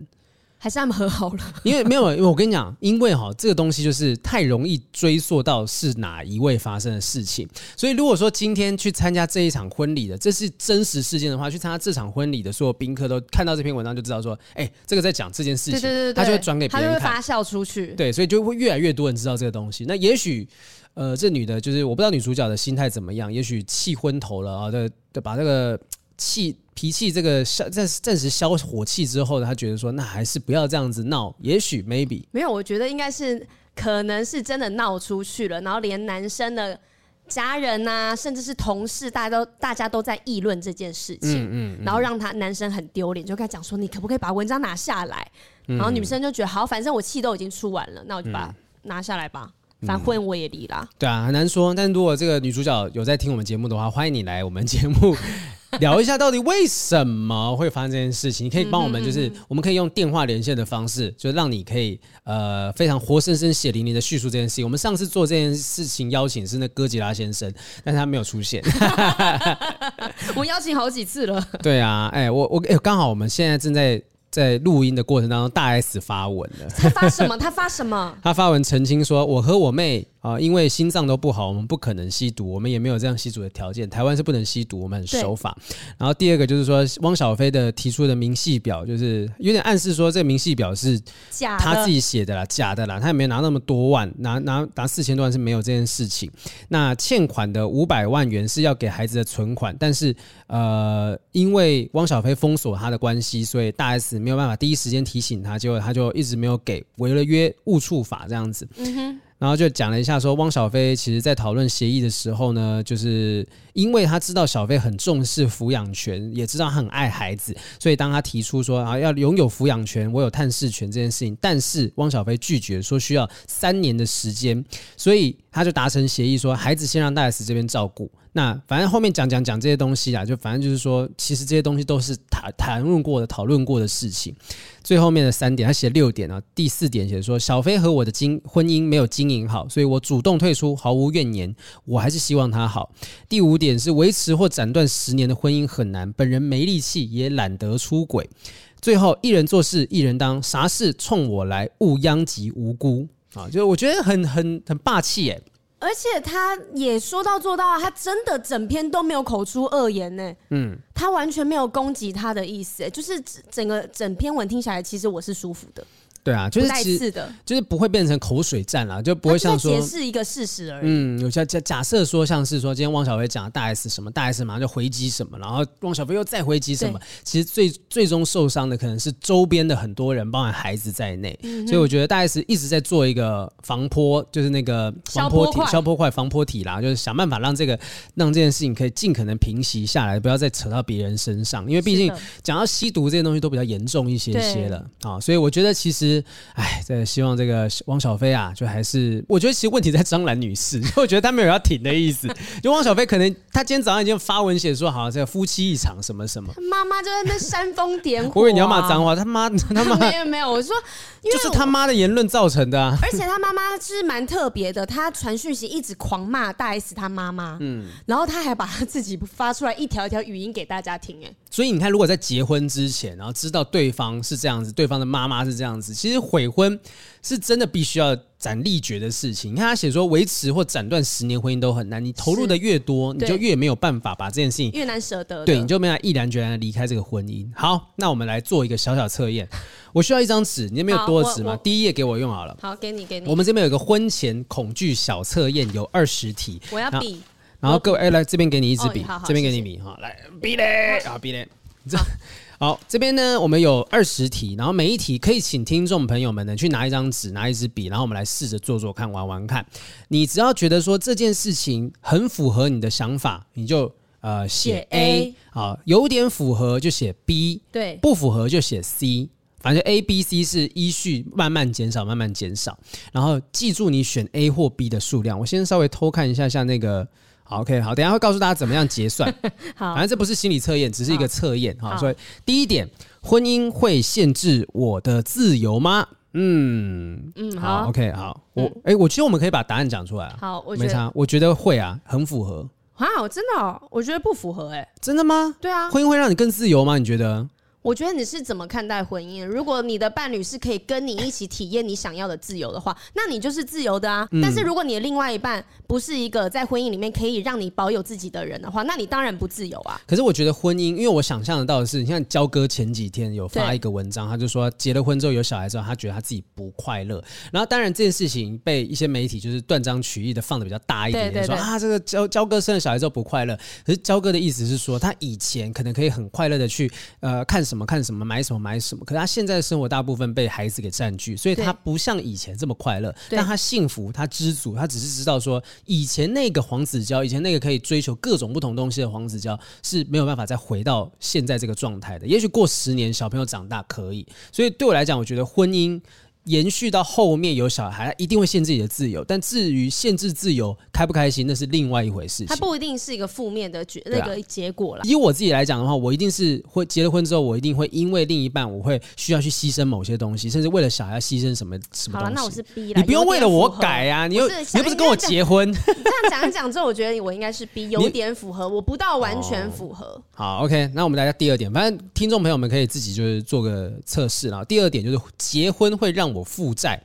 还是他们和好了？因为没有，因为我跟你讲，因为哈这个东西就是太容易追溯到是哪一位发生的事情，所以如果说今天去参加这一场婚礼的，这是真实事件的话，去参加这场婚礼的所有宾客都看到这篇文章就知道说，哎，这个在讲这件事情，对对对对，他就会转给别人看，他就会发酵出去，对，所以就会越来越多人知道这个东西。那也许，呃，这女的就是我不知道女主角的心态怎么样，也许气昏头了啊，的的把这个气。脾气这个消暂暂时消火气之后呢，他觉得说那还是不要这样子闹，也许 maybe 没有，我觉得应该是可能是真的闹出去了，然后连男生的家人呐、啊，甚至是同事，大家都大家都在议论这件事情，嗯嗯，嗯然后让他男生很丢脸，就跟他讲说你可不可以把文章拿下来？然后女生就觉得好，反正我气都已经出完了，那我就把拿下来吧。反正婚我也离了，对啊，很难说。但如果这个女主角有在听我们节目的话，欢迎你来我们节目 聊一下，到底为什么会发生这件事情？你可以帮我们，就是我们可以用电话连线的方式，就让你可以呃非常活生生、血淋淋的叙述这件事情。我们上次做这件事情邀请是那哥吉拉先生，但是他没有出现。我邀请好几次了。对啊，哎，我我哎，刚好我们现在正在。在录音的过程当中，大 S 发文了。他发什么？他发什么？他发文澄清说：“我和我妹啊、呃，因为心脏都不好，我们不可能吸毒，我们也没有这样吸毒的条件。台湾是不能吸毒，我们很守法。然后第二个就是说，汪小菲的提出的明细表，就是有点暗示说，这个明细表是假，他自己写的啦，假的啦，他也没有拿那么多万，拿拿拿四千多万是没有这件事情。那欠款的五百万元是要给孩子的存款，但是呃，因为汪小菲封锁他的关系，所以大 S。”没有办法第一时间提醒他，结果他就一直没有给，违了约误触法这样子。嗯哼。然后就讲了一下，说汪小菲其实在讨论协议的时候呢，就是因为他知道小飞很重视抚养权，也知道他很爱孩子，所以当他提出说啊要拥有抚养权，我有探视权这件事情，但是汪小菲拒绝说需要三年的时间，所以他就达成协议说孩子先让大 S 这边照顾。那反正后面讲讲讲这些东西啊，就反正就是说，其实这些东西都是谈谈论过的、讨论过的事情。最后面的三点，他写六点啊。第四点写说，小飞和我的经婚姻没有经营好，所以我主动退出，毫无怨言。我还是希望他好。第五点是维持或斩断十年的婚姻很难，本人没力气，也懒得出轨。最后一人做事一人当，啥事冲我来，勿殃及无辜啊！就我觉得很很很霸气耶。而且他也说到做到啊，他真的整篇都没有口出恶言呢。嗯，他完全没有攻击他的意思，就是整个整篇文听下来，其实我是舒服的。对啊，就是其实就是不会变成口水战啦，就不会像说解释一个事实而已。嗯，有假假假设说像是说今天汪小菲讲大 S 什么，大 S 马上就回击什么，然后汪小菲又再回击什么，其实最最终受伤的可能是周边的很多人，包含孩子在内。嗯、所以我觉得大 S 一直在做一个防坡，就是那个防坡体、消波块、防坡体啦，就是想办法让这个让这件事情可以尽可能平息下来，不要再扯到别人身上，因为毕竟讲到吸毒这些东西都比较严重一些些了啊。所以我觉得其实。哎，这希望这个汪小菲啊，就还是我觉得其实问题在张兰女士，因 为我觉得她没有要停的意思。就汪小菲可能他今天早上已经发文写说，好，这个夫妻一场什么什么，妈妈就在那煽风点火、啊。我以为你要骂脏话，他妈他妈没有没有，我说 就是他妈的言论造成的、啊。而且他妈妈是蛮特别的，他传讯息一直狂骂大 S 他妈妈，嗯，然后他还把他自己发出来一条一条语音给大家听，哎。所以你看，如果在结婚之前，然后知道对方是这样子，对方的妈妈是这样子，其实悔婚是真的必须要斩立决的事情。你看他写说，维持或斩断十年婚姻都很难，你投入的越多，你就越没有办法把这件事情越难舍得。对，你就没有毅然决然的离开这个婚姻。好，那我们来做一个小小测验。我需要一张纸，你那边有多的纸吗？第一页给我用好了。好，给你，给你。我们这边有一个婚前恐惧小测验，有二十题。我要笔。然后各位，哎，来这边给你一支笔，这边给你笔，哈，来笔嘞，啊，笔嘞。这好，这边呢，我们有二十题，然后每一题可以请听众朋友们呢去拿一张纸，拿一支笔，然后我们来试着做做看，玩玩看。你只要觉得说这件事情很符合你的想法，你就呃写 A，好，有点符合就写 B，对，不符合就写 C，反正 A、B、C 是依序慢慢减少，慢慢减少，然后记住你选 A 或 B 的数量。我先稍微偷看一下，像那个。好，OK，好，等一下会告诉大家怎么样结算。好，反正这不是心理测验，只是一个测验。好，所以第一点，婚姻会限制我的自由吗？嗯嗯，好，OK，好，我哎、欸，我其实我们可以把答案讲出来。好，我没差，我觉得会啊，很符合。啊，我真的、哦，我觉得不符合、欸，哎，真的吗？对啊，婚姻会让你更自由吗？你觉得？我觉得你是怎么看待婚姻？如果你的伴侣是可以跟你一起体验你想要的自由的话，那你就是自由的啊。但是如果你的另外一半不是一个在婚姻里面可以让你保有自己的人的话，那你当然不自由啊。可是我觉得婚姻，因为我想象得到的是，你看焦哥前几天有发一个文章，他就说结了婚之后有小孩之后，他觉得他自己不快乐。然后当然这件事情被一些媒体就是断章取义的放的比较大一点点，说啊这个焦焦哥生了小孩之后不快乐。可是焦哥的意思是说，他以前可能可以很快乐的去呃看什么看什么买什么。买什么？可是他现在的生活大部分被孩子给占据，所以他不像以前这么快乐。但他幸福，他知足，他只是知道说，以前那个黄子佼，以前那个可以追求各种不同东西的黄子佼是没有办法再回到现在这个状态的。也许过十年，小朋友长大可以。所以对我来讲，我觉得婚姻延续到后面有小孩，他一定会限制自己的自由。但至于限制自由开不开心，那是另外一回事情。它不一定是一个负面的结那个结果了。以我自己来讲的话，我一定是会结了婚之后，我一定会因为另一半，我会需要去牺牲某些东西，甚至为了小孩牺牲什么什么东西。好了，那我是 B 了。你不用为了我改啊，你又你又不是跟我结婚。这样讲一讲之后，我觉得我应该是 B，有点符合，我不到完全符合。哦、好，OK，那我们来到第二点，反正听众朋友们可以自己就是做个测试了。第二点就是结婚会让我负债。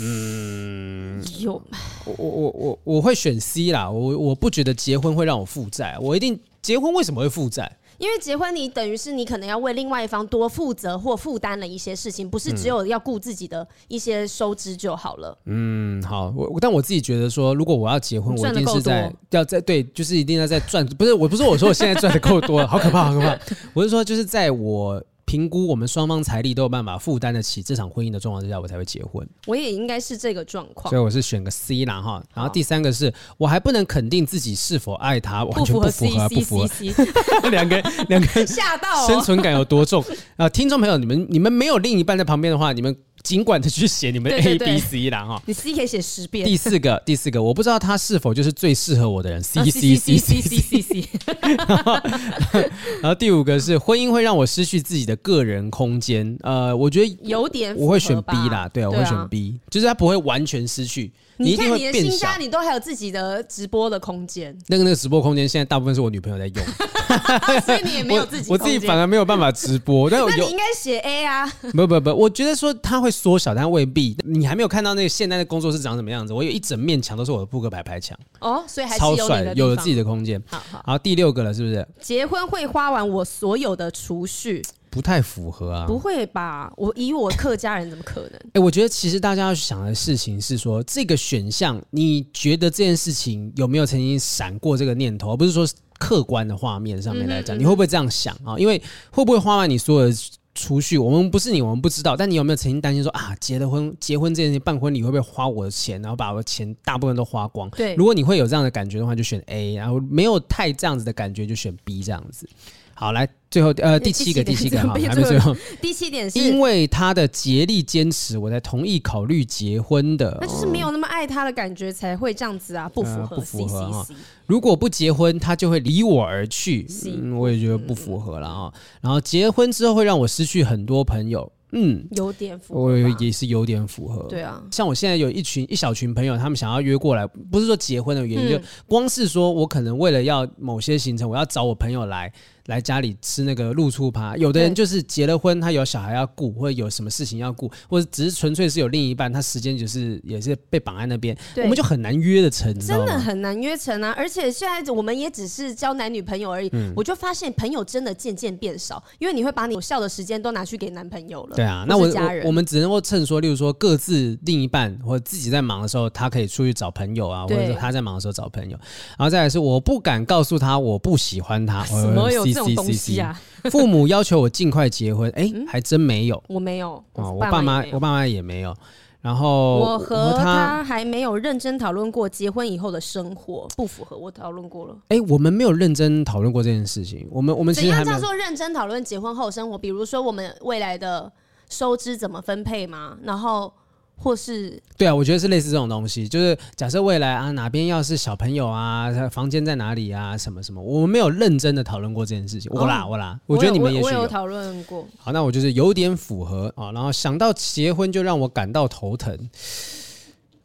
嗯，有我我我我我会选 C 啦，我我不觉得结婚会让我负债，我一定结婚为什么会负债？因为结婚你等于是你可能要为另外一方多负责或负担了一些事情，不是只有要顾自己的一些收支就好了。嗯，好，我但我自己觉得说，如果我要结婚，我一定是在要在对，就是一定要在赚，不是我不是我说我现在赚的够多了，好可怕，好可怕，我是说就是在我。评估我们双方财力都有办法负担得起这场婚姻的状况之下，我才会结婚。我也应该是这个状况，所以我是选个 C 啦哈。然后第三个是我还不能肯定自己是否爱他，完全不符合，不符合。两个两个 吓到，生存感有多重啊？听众朋友，你们你们没有另一半在旁边的话，你们。尽管的去写你们 A B C 啦哈，你 C 可以写十遍。第四个，第四个，我不知道他是否就是最适合我的人。C C C C C C C。然后第五个是婚姻会让我失去自己的个人空间。呃，我觉得有点，我会选 B 啦。对啊，我会选 B，就是他不会完全失去。你看你的新家，你都还有自己的直播的空间。那个那个直播空间，现在大部分是我女朋友在用，所以你也没有自己。我自己反而没有办法直播。但那你应该写 A 啊。不不不，我觉得说它会缩小，但未必。你还没有看到那个现在的工作室长什么样子？我有一整面墙都是我的扑克牌牌墙。哦，所以还是超帅，有了自己的空间。好好。好，第六个了，是不是？结婚会花完我所有的储蓄。不太符合啊！不会吧？我以我客家人怎么可能？哎、欸，我觉得其实大家要想的事情是说，这个选项，你觉得这件事情有没有曾经闪过这个念头？而不是说客观的画面上面来讲，嗯嗯，你会不会这样想啊？因为会不会花完你所有的储蓄？我们不是你，我们不知道。但你有没有曾经担心说啊，结了婚，结婚这件事情，办婚礼会不会花我的钱，然后把我的钱大部分都花光？对，如果你会有这样的感觉的话，就选 A；然后没有太这样子的感觉，就选 B 这样子。好，来最后呃第七个第七个哈，还没最后 第七点是因为他的竭力坚持，我才同意考虑结婚的。那就是没有那么爱他的感觉才会这样子啊，不符合不符合哈。如果不结婚，他就会离我而去，嗯，我也觉得不符合了啊。然后结婚之后会让我失去很多朋友。嗯，有点符合，我也是有点符合。对啊，像我现在有一群一小群朋友，他们想要约过来，不是说结婚的原因，嗯、就光是说我可能为了要某些行程，我要找我朋友来。来家里吃那个露出趴，有的人就是结了婚，他有小孩要顾，或者有什么事情要顾，或者只是纯粹是有另一半，他时间就是也是被绑在那边，我们就很难约得成，真的很难约成啊！而且现在我们也只是交男女朋友而已，嗯、我就发现朋友真的渐渐变少，因为你会把你有效的时间都拿去给男朋友了。对啊，那我我我们只能够趁说，例如说各自另一半或者自己在忙的时候，他可以出去找朋友啊，或者说他在忙的时候找朋友，然后再来是我不敢告诉他我不喜欢他，什么有这种东西啊？父母要求我尽快结婚，哎、欸，还真没有，我没有，哦，我爸妈，我爸妈也没有。然后我和他还没有认真讨论过结婚以后的生活，不符合。我讨论过了，哎、欸，我们没有认真讨论过这件事情。我们我们其实怎样叫做认真讨论结婚后生活？比如说我们未来的收支怎么分配吗？然后。或是对啊，我觉得是类似这种东西，就是假设未来啊，哪边要是小朋友啊，他房间在哪里啊，什么什么，我们没有认真的讨论过这件事情。我啦，我啦，我觉得你们也许有讨论过。好，那我就是有点符合啊，然后想到结婚就让我感到头疼。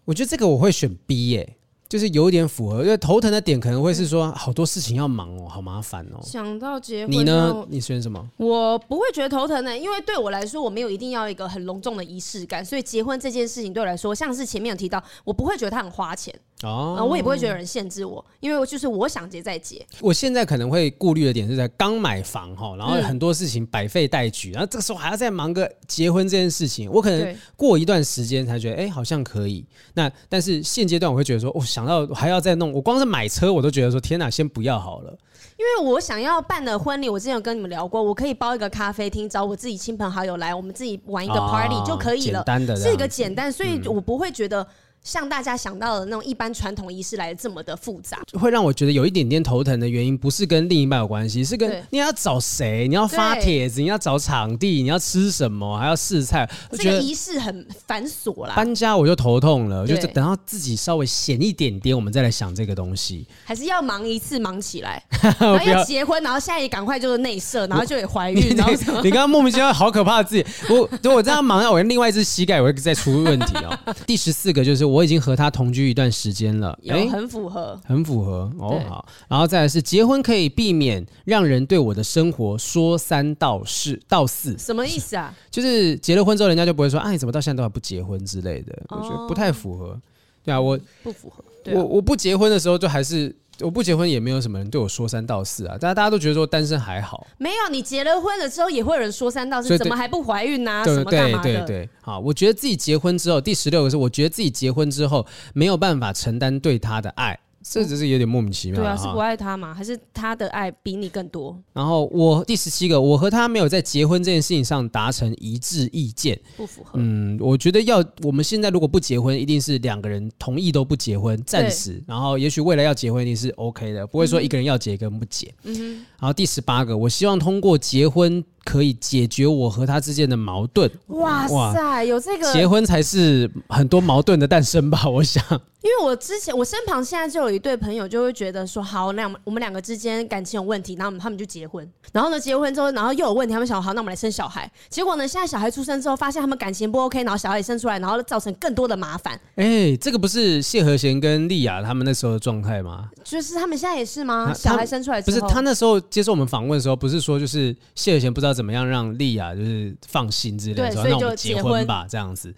我觉得这个我会选 B 耶、欸。就是有点符合，因为头疼的点可能会是说好多事情要忙哦，好麻烦哦。想到结婚，你呢？你选什么？我不会觉得头疼的，因为对我来说，我没有一定要一个很隆重的仪式感，所以结婚这件事情对我来说，像是前面有提到，我不会觉得它很花钱。哦、呃，我也不会觉得有人限制我，因为我就是我想结再结。我现在可能会顾虑的点是在刚买房哈，然后很多事情百废待举，然后这个时候还要再忙个结婚这件事情，我可能过一段时间才觉得哎、欸、好像可以。那但是现阶段我会觉得说，我、哦、想到还要再弄，我光是买车我都觉得说天哪，先不要好了。因为我想要办的婚礼，我之前有跟你们聊过，我可以包一个咖啡厅，找我自己亲朋好友来，我们自己玩一个 party 就可以了，简单的，是一个简单，所以我不会觉得。像大家想到的那种一般传统仪式来的这么的复杂，会让我觉得有一点点头疼的原因，不是跟另一半有关系，是跟你要找谁，你要发帖子，你要找场地，你要吃什么，还要试菜，这个仪式很繁琐啦。搬家我就头痛了，就对。等到自己稍微闲一点点，我们再来想这个东西。还是要忙一次忙起来，然后要要结婚，然后现在也赶快就是内射，然后就也怀孕，然后什么。你刚刚莫名其妙好可怕的自己，我我这样忙啊，我另外一只膝盖我会再出问题哦。第十四个就是我已经和他同居一段时间了，有诶很符合。很符合哦，好，然后再来是结婚可以避免让人对我的生活说三道四道四，什么意思啊？就是结了婚之后，人家就不会说，啊，你怎么到现在都还不结婚之类的，我觉得哦不太符合。对啊，我不符合。我我不结婚的时候，就还是我不结婚也没有什么人对我说三道四啊，大家大家都觉得说单身还好，没有，你结了婚了之后，也会有人说三道四，怎么还不怀孕啊？对什么干对嘛的？对对，好，我觉得自己结婚之后，第十六个是我觉得自己结婚之后没有办法承担对他的爱。这只是有点莫名其妙对啊，是不爱他吗？还是他的爱比你更多？然后我第十七个，我和他没有在结婚这件事情上达成一致意见。不符合。嗯，我觉得要我们现在如果不结婚，一定是两个人同意都不结婚，暂时。然后也许未来要结婚一定是 OK 的，不会说一个人要结，一个人不结。嗯哼，然后第十八个，我希望通过结婚可以解决我和他之间的矛盾。哇塞，有这个结婚才是很多矛盾的诞生吧？我想。因为我之前我身旁现在就有一对朋友，就会觉得说，好，那我们我们两个之间感情有问题，然后他们就结婚，然后呢结婚之后，然后又有问题，他们想好，那我们来生小孩。结果呢，现在小孩出生之后，发现他们感情不 OK，然后小孩也生出来，然后造成更多的麻烦。哎，这个不是谢和弦跟丽雅他们那时候的状态吗？就是他们现在也是吗？小孩生出来之后，不是他那时候接受我们访问的时候，不是说就是谢和弦不知道怎么样让丽雅就是放心之类的，那我们结结婚吧，这样子。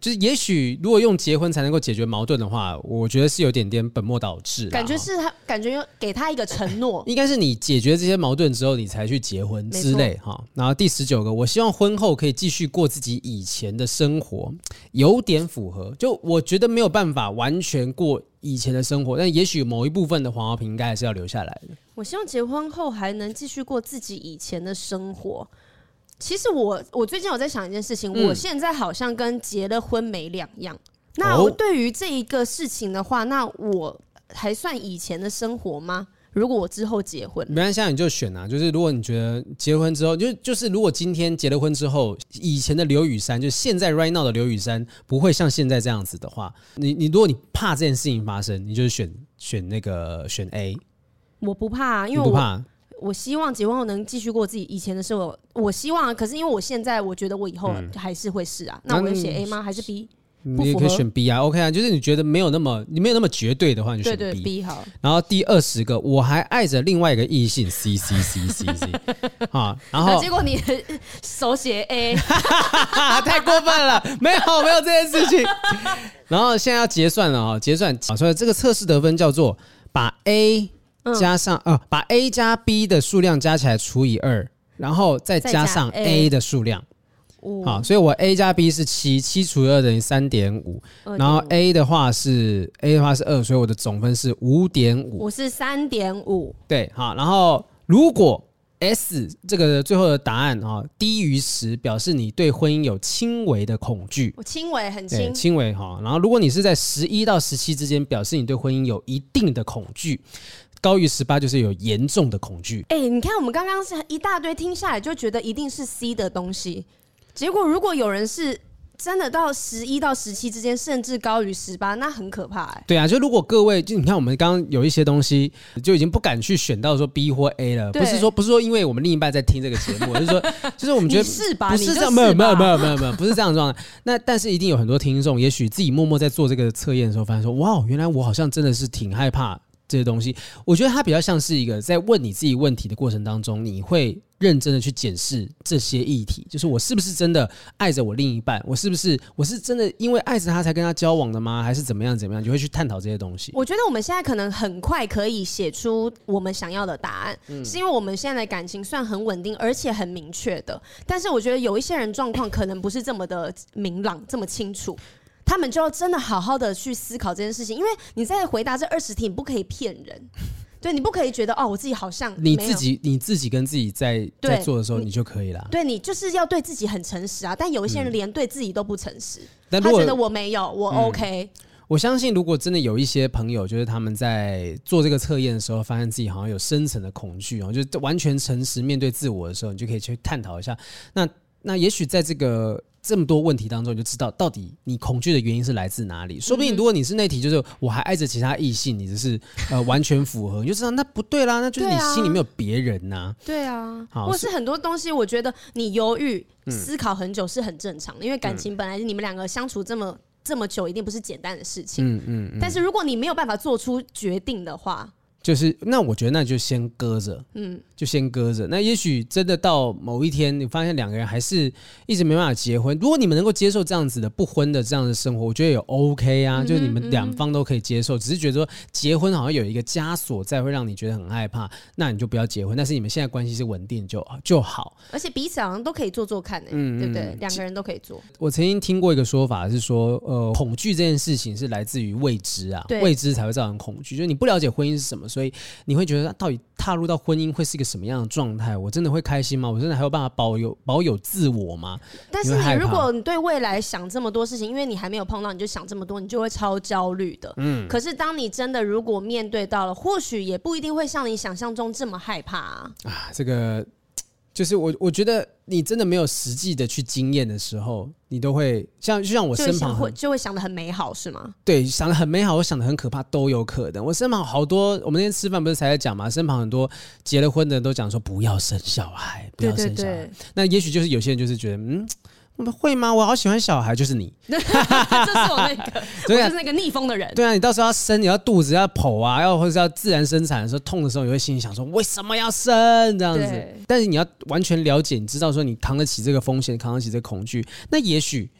就是也许如果用结婚才能够解决矛盾的话，我觉得是有点点本末倒置。感觉是他感觉要给他一个承诺，应该是你解决这些矛盾之后，你才去结婚之类哈。然后第十九个，我希望婚后可以继续过自己以前的生活，有点符合。就我觉得没有办法完全过以前的生活，但也许某一部分的黄豪平应该还是要留下来的。我希望结婚后还能继续过自己以前的生活。其实我我最近有在想一件事情，嗯我现在好像跟结了婚没两样。那我对于这一个事情的话，那我还算以前的生活吗？如果我之后结婚，没关系，你就选啊。就是如果你觉得结婚之后，就就是如果今天结了婚之后，以前的刘雨珊，就现在 right now 的刘雨珊不会像现在这样子的话，你你如果你怕这件事情发生，你就是选选那个选 A。我不怕啊，因为我不怕？我希望结婚后能继续过自己以前的生活。我希望啊，可是因为我现在我觉得我以后还是会是啊，那我要写 A 吗？还是 B？你也可以选 B 啊，OK 啊，就是你觉得没有那么你没有那么绝对的话，你就选对 B。对 B 好。然后第二十个，我还爱着另外一个异性 C C C C C 啊，然后结果你手写 A，太过分了，没有没有这件事情。然后现在要结算了啊，结算啊，所以这个测试得分叫做把 A 加上啊，把 A 加 B 的数量加起来除以二，然后再加上 A 的数量。好，所以我 A 加 B 是七，七除以二等于三点五，然后 A 的话是 A 的话是二，所以我的总分是五点五。我是三点五。对，好，然后如果 S 这个最后的答案啊低于十，表示你对婚姻有轻微的恐惧。我轻微很对，轻，轻微哈。然后如果你是在十一到十七之间，表示你对婚姻有一定的恐惧。高于十八就是有严重的恐惧。哎、欸，你看我们刚刚是一大堆听下来，就觉得一定是 C 的东西。结果，如果有人是真的到十一到十七之间，甚至高于十八，那很可怕哎、欸。对啊，就如果各位，就你看我们刚刚有一些东西，就已经不敢去选到说 B 或 A 了。不是说不是说因为我们另一半在听这个节目，就是说，就是我们觉得是吧？不是这样，没有没有没有没有没有，不是这样状态。那但是一定有很多听众，也许自己默默在做这个测验的时候，发现说，哇，原来我好像真的是挺害怕这些东西。我觉得它比较像是一个在问你自己问题的过程当中，你会。认真的去检视这些议题，就是我是不是真的爱着我另一半？我是不是我是真的因为爱着他才跟他交往的吗？还是怎么样怎么样？就会去探讨这些东西。我觉得我们现在可能很快可以写出我们想要的答案，嗯、是因为我们现在的感情算很稳定，而且很明确的。但是我觉得有一些人状况可能不是这么的明朗，这么清楚，他们就要真的好好的去思考这件事情。因为你在回答这二十题，你不可以骗人。对，你不可以觉得哦，我自己好像你自己你自己跟自己在在做的时候，你就可以了。对，你就是要对自己很诚实啊。但有一些人连对自己都不诚实，嗯、他觉得我没有，我 OK。嗯、我相信，如果真的有一些朋友，就是他们在做这个测验的时候，发现自己好像有深层的恐惧，然后就完全诚实面对自我的时候，你就可以去探讨一下。那那也许在这个。这么多问题当中，你就知道到底你恐惧的原因是来自哪里。说不定如果你是那题，就是我还爱着其他异性，你只是呃完全符合，你就知道那不对啦，那就是你心里没有别人呐、啊。对啊，或是很多东西，我觉得你犹豫思考很久是很正常的，因为感情本来你们两个相处这么这么久，一定不是简单的事情。嗯嗯，嗯。但是如果你没有办法做出决定的话，就是那我觉得那就先搁着。嗯。就先搁着。那也许真的到某一天，你发现两个人还是一直没办法结婚。如果你们能够接受这样子的不婚的这样的生活，我觉得也 OK 啊。嗯、就是你们两方都可以接受，只是觉得说结婚好像有一个枷锁在，会让你觉得很害怕。那你就不要结婚。但是你们现在关系是稳定就就好。而且彼此好像都可以做做看呢、欸，嗯，对不对？两个人都可以做。我曾经听过一个说法是说，呃，恐惧这件事情是来自于未知啊，未知才会造成恐惧。就是你不了解婚姻是什么，所以你会觉得到底踏入到婚姻会是一个什么样的状态。我真的会开心吗？我真的还有办法保有保有自我吗？但是你如果你对未来想这么多事情，因为你还没有碰到，你就想这么多，你就会超焦虑的。嗯。可是当你真的如果面对到了，或许也不一定会像你想象中这么害怕啊。啊，这个。就是我，我觉得你真的没有实际的去经验的时候，你都会像就像我身旁会就会想的很美好，是吗？对，想的很美好，我想的很可怕都有可能。我身旁好多，我们那天吃饭不是才在讲嘛？身旁很多结了婚的人都讲说不要生小孩，不要生小孩。对对对。那也许就是有些人就是觉得嗯。会吗？我好喜欢小孩，就是你，这是我那个，对啊、我就是那个逆风的人。对啊，你到时候要生，你要肚子要剖啊，要或者是要自然生产的时候痛的时候，你会心里想说为什么要生这样子？但是你要完全了解，你知道说你扛得起这个风险，扛得起这个恐惧，那也许。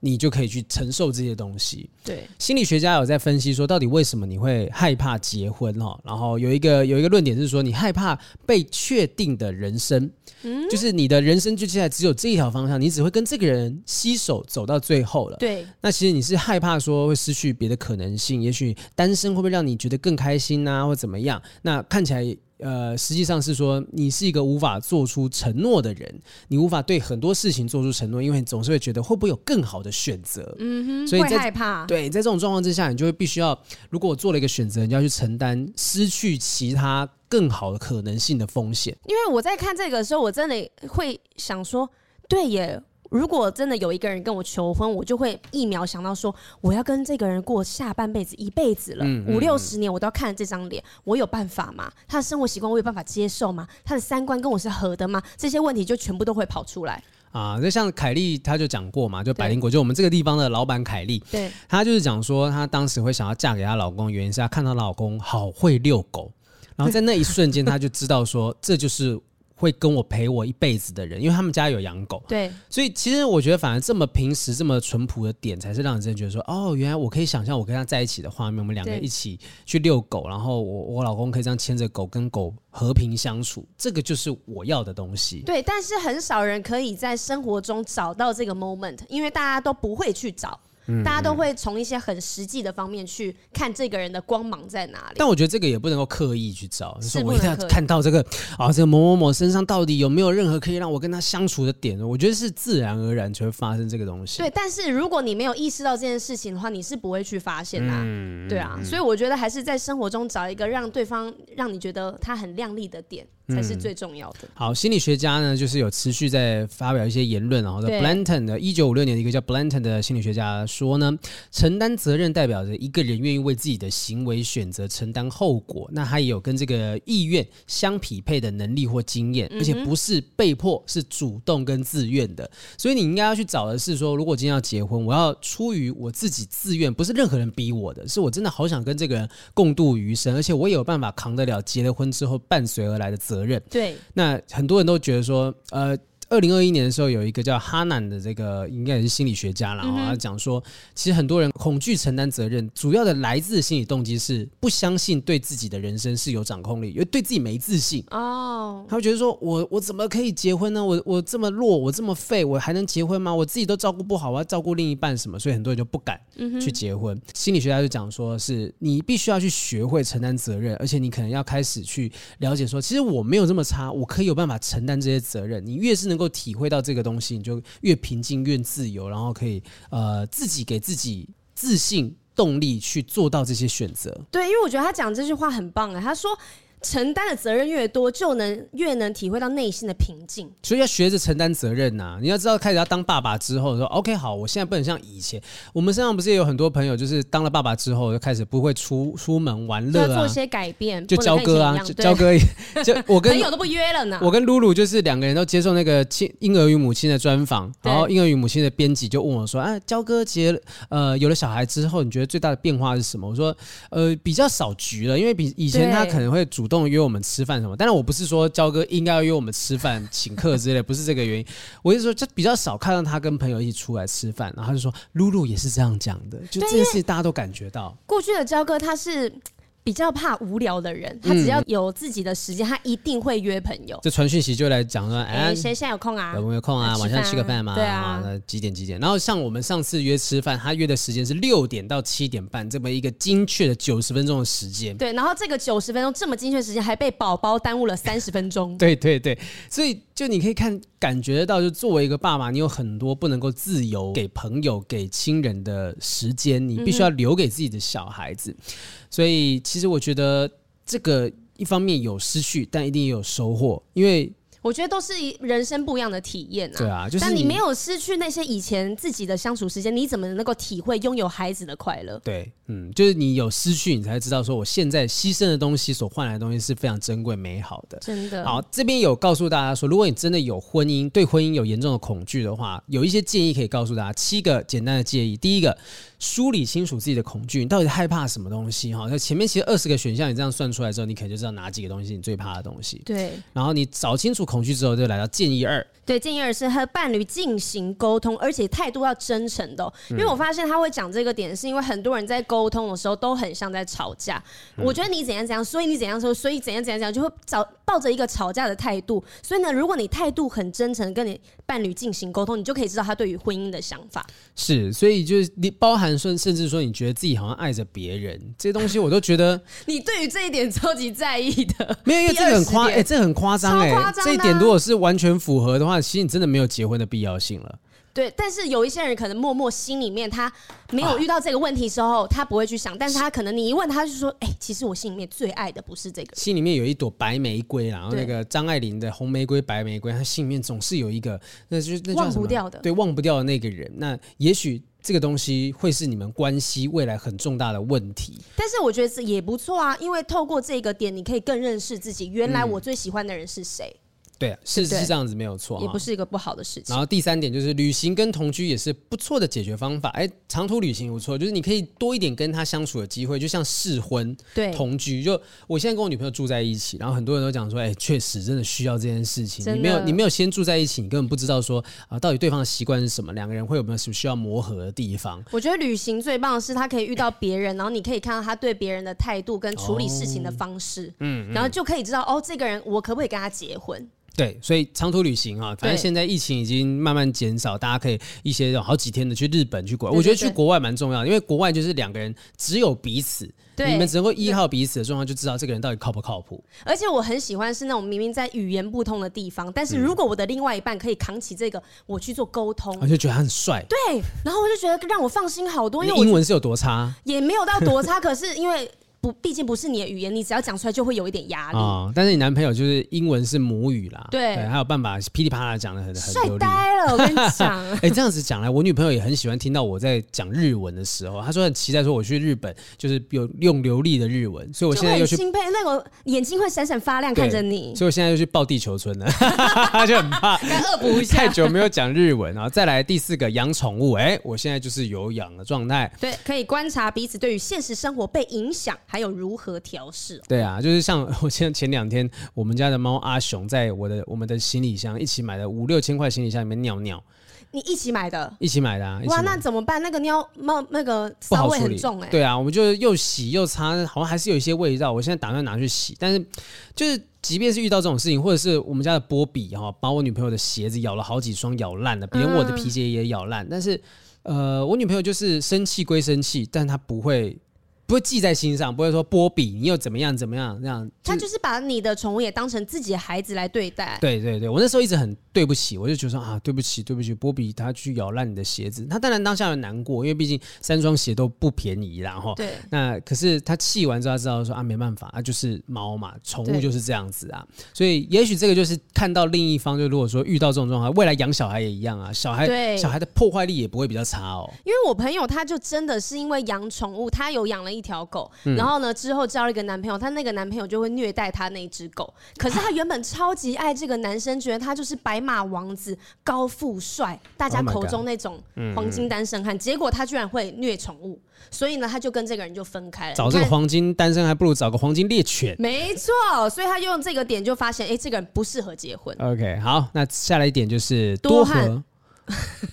你就可以去承受这些东西。对，心理学家有在分析说，到底为什么你会害怕结婚哈？然后有一个有一个论点是说，你害怕被确定的人生，嗯，就是你的人生就现在只有这一条方向，你只会跟这个人携手走到最后了。对，那其实你是害怕说会失去别的可能性，也许单身会不会让你觉得更开心啊，或怎么样？那看起来。呃，实际上是说，你是一个无法做出承诺的人，你无法对很多事情做出承诺，因为你总是会觉得会不会有更好的选择，嗯哼，所以在害怕。对，在这种状况之下，你就会必须要，如果我做了一个选择，你要去承担失去其他更好的可能性的风险。因为我在看这个的时候，我真的会想说，对耶。如果真的有一个人跟我求婚，我就会一秒想到说，我要跟这个人过下半辈子、一辈子了，嗯嗯、五六十年我都要看这张脸，我有办法吗？他的生活习惯我有办法接受吗？他的三观跟我是合的吗？这些问题就全部都会跑出来啊！就像凯莉，她就讲过嘛，就百灵果，就我们这个地方的老板凯莉，对，她就是讲说，她当时会想要嫁给她老公，原因是她看到老公好会遛狗，然后在那一瞬间，她就知道说，这就是。会跟我陪我一辈子的人，因为他们家有养狗，对，所以其实我觉得，反而这么平时、这么淳朴的点，才是让人真的觉得说，哦，原来我可以想象我跟他在一起的画面，我们两个一起去遛狗，然后我我老公可以这样牵着狗跟狗和平相处，这个就是我要的东西。对，但是很少人可以在生活中找到这个 moment，因为大家都不会去找。大家都会从一些很实际的方面去看这个人的光芒在哪里。但我觉得这个也不能够刻意去找，就是说我一定要看到这个啊，这个某某某身上到底有没有任何可以让我跟他相处的点？我觉得是自然而然就会发生这个东西。对，但是如果你没有意识到这件事情的话，你是不会去发现的。嗯，对啊，所以我觉得还是在生活中找一个让对方让你觉得他很亮丽的点。才是最重要的。嗯、好，心理学家呢，就是有持续在发表一些言论，然后 Blanton 的一九五六年的一个叫 Blanton 的心理学家说呢，承担责任代表着一个人愿意为自己的行为选择承担后果。那他也有跟这个意愿相匹配的能力或经验，而且不是被迫，是主动跟自愿的。所以你应该要去找的是说，如果今天要结婚，我要出于我自己自愿，不是任何人逼我的，是我真的好想跟这个人共度余生，而且我也有办法扛得了结了婚之后伴随而来的责任。责任对，那很多人都觉得说，呃。二零二一年的时候，有一个叫哈南的这个应该也是心理学家，然后他讲说，其实很多人恐惧承担责任，主要的来自心理动机是不相信对自己的人生是有掌控力，因为对自己没自信哦。他会觉得说，我我怎么可以结婚呢？我我这么弱，我这么废，我还能结婚吗？我自己都照顾不好，我要照顾另一半什么？所以很多人就不敢去结婚。心理学家就讲说，是你必须要去学会承担责任，而且你可能要开始去了解说，其实我没有这么差，我可以有办法承担这些责任。你越是能够体会到这个东西，你就越平静越自由，然后可以呃自己给自己自信。动力去做到这些选择。对，因为我觉得他讲这句话很棒啊，他说。承担的责任越多，就能越能体会到内心的平静。所以要学着承担责任呐、啊！你要知道，开始要当爸爸之后，说 OK 好，我现在不能像以前。我们身上不是也有很多朋友，就是当了爸爸之后，就开始不会出出门玩乐啊，要做一些改变，就交哥啊，交割。就 我跟 朋友都不约了呢。我跟露露就是两个人都接受那个亲婴儿与母亲的专访，然后婴儿与母亲的编辑就问我说：“啊，交哥结呃有了小孩之后，你觉得最大的变化是什么？”我说：“呃，比较少局了，因为比以前他可能会主动约我们吃饭。”什么？当然我不是说焦哥应该要约我们吃饭请客之类，不是这个原因。我是说，就比较少看到他跟朋友一起出来吃饭，然后他就说露露也是这样讲的，就这件事大家都感觉到。过去的焦哥他是。比较怕无聊的人，他只要有自己的时间，他一定会约朋友。就传讯息就来讲说，哎，谁现在有空啊？有没有空啊？晚上吃个饭吗？对啊，那几点几点？然后像我们上次约吃饭，他约的时间是六点到七点半，这么一个精确的九十分钟的时间。对，然后这个九十分钟这么精确的时间，还被宝宝耽误了三十分钟。对对对，所以就你可以看感觉得到，就作为一个爸爸，你有很多不能够自由给朋友、给亲人的时间，你必须要留给自己的小孩子。所以，其实我觉得这个一方面有失去，但一定也有收获，因为。我觉得都是人生不一样的体验啊。对啊，就是。但你没有失去那些以前自己的相处时间，你怎么能够体会拥有孩子的快乐？对，嗯，就是你有失去，你才知道说我现在牺牲的东西所换来的东西是非常珍贵美好的。真的。好，这边有告诉大家说，如果你真的有婚姻，对婚姻有严重的恐惧的话，有一些建议可以告诉大家，七个简单的建议。第一个，梳理清楚自己的恐惧，你到底害怕什么东西？哈，那前面其实二十个选项，你这样算出来之后，你可能就知道哪几个东西你最怕的东西。对。然后你找清楚。恐惧之后，就来到建议二。对，建议二是和伴侣进行沟通，而且态度要真诚的哦。因为我发现他会讲这个点，是因为很多人在沟通的时候都很像在吵架。我觉得你怎样怎样，所以你怎样说，所以怎样怎样怎样，就会找抱着一个吵架的态度。所以呢，如果你态度很真诚，跟你伴侣进行沟通，你就可以知道他对于婚姻的想法。是，所以就是你包含甚，甚至说你觉得自己好像爱着别人，这些东西我都觉得 你对于这一点超级在意的。没有，因为这个很夸，哎、欸，这个、很夸张，哎，这一点如果是完全符合的话，其实你真的没有结婚的必要性了。对，但是有一些人可能默默心里面他没有遇到这个问题时候，啊、他不会去想，但是他可能你一问他就说，哎、欸，其实我心里面最爱的不是这个，心里面有一朵白玫瑰，然后那个张爱玲的红玫瑰白玫瑰，他心里面总是有一个，那就是那忘不掉的，对，忘不掉的那个人。那也许这个东西会是你们关系未来很重大的问题。但是我觉得是也不错啊，因为透过这个点，你可以更认识自己，原来我最喜欢的人是谁。嗯对，是是这样子，没有错，也不是一个不好的事情。然后第三点就是旅行跟同居也是不错的解决方法。哎，长途旅行不错，就是你可以多一点跟他相处的机会，就像试婚、对同居。就我现在跟我女朋友住在一起，然后很多人都讲说，哎，确实真的需要这件事情。你没有你没有先住在一起，你根本不知道说啊，到底对方的习惯是什么，两个人会有没有什么需要磨合的地方。我觉得旅行最棒的是他可以遇到别人，然后你可以看到他对别人的态度跟处理事情的方式，哦、嗯，然后就可以知道哦，这个人我可不可以跟他结婚。对，所以长途旅行啊，反正现在疫情已经慢慢减少，大家可以一些好几天的去日本、去国外。我觉得去国外蛮重要的，因为国外就是两个人只有彼此，你们只能够依靠彼此的状况，就知道这个人到底靠不靠谱。而且我很喜欢是那种明明在语言不通的地方，但是如果我的另外一半可以扛起这个，我去做沟通，我就觉得他很帅。对，然后我就觉得让我放心好多，因为英文是有多差？也没有到多差，可是因为。不，毕竟不是你的语言，你只要讲出来就会有一点压力。哦，但是你男朋友就是英文是母语啦，对，对，还有办法噼里啪啦讲的很很帅呆了。我跟你讲，哎、欸，这样子讲来，我女朋友也很喜欢听到我在讲日文的时候，她说很期待说我去日本就是有用流利的日文，所以我现在又去钦佩那个眼睛会闪闪发亮看着你，所以我现在又去报地球村了，就很怕该恶补一下，太久没有讲日文，然后再来第四个养宠物，哎、欸，我现在就是有养的状态，对，可以观察彼此对于现实生活被影响，还有如何。调试对啊，就是像 我前前两天，我们家的猫阿雄在我的我们的行李箱一起买的五六千块行李箱里面尿尿。你一起买的？一起买的啊！哇，那怎么办？那个尿猫那个骚味很重哎、欸。对啊，我们就又洗又擦，好像还是有一些味道。我现在打算拿去洗，但是就是即便是遇到这种事情，或者是我们家的波比哈，把我女朋友的鞋子咬了好几双，咬烂了，连我的皮鞋也咬烂。嗯、但是呃，我女朋友就是生气归生气，但她不会。不会记在心上，不会说波比，你又怎么样怎么样那样。他就是把你的宠物也当成自己的孩子来对待。对对对，我那时候一直很对不起，我就觉得说啊，对不起，对不起，波比他去咬烂你的鞋子，他当然当下有难过，因为毕竟三双鞋都不便宜，然后对，那可是他气完之后，他知道说啊，没办法，啊，就是猫嘛，宠物就是这样子啊，所以也许这个就是看到另一方，就如果说遇到这种状况，未来养小孩也一样啊，小孩对。小孩的破坏力也不会比较差哦。因为我朋友他就真的是因为养宠物，他有养了一条狗，嗯、然后呢之后交了一个男朋友，他那个男朋友就会虐待他那只狗，可是他原本超级爱这个男生，觉得他就是白马王子。高富帅，大家口中那种黄金单身汉，结果他居然会虐宠物，所以呢，他就跟这个人就分开了。找这个黄金单身，还不如找个黄金猎犬。没错，所以他用这个点就发现，哎，这个人不适合结婚。OK，好，那下来一点就是多和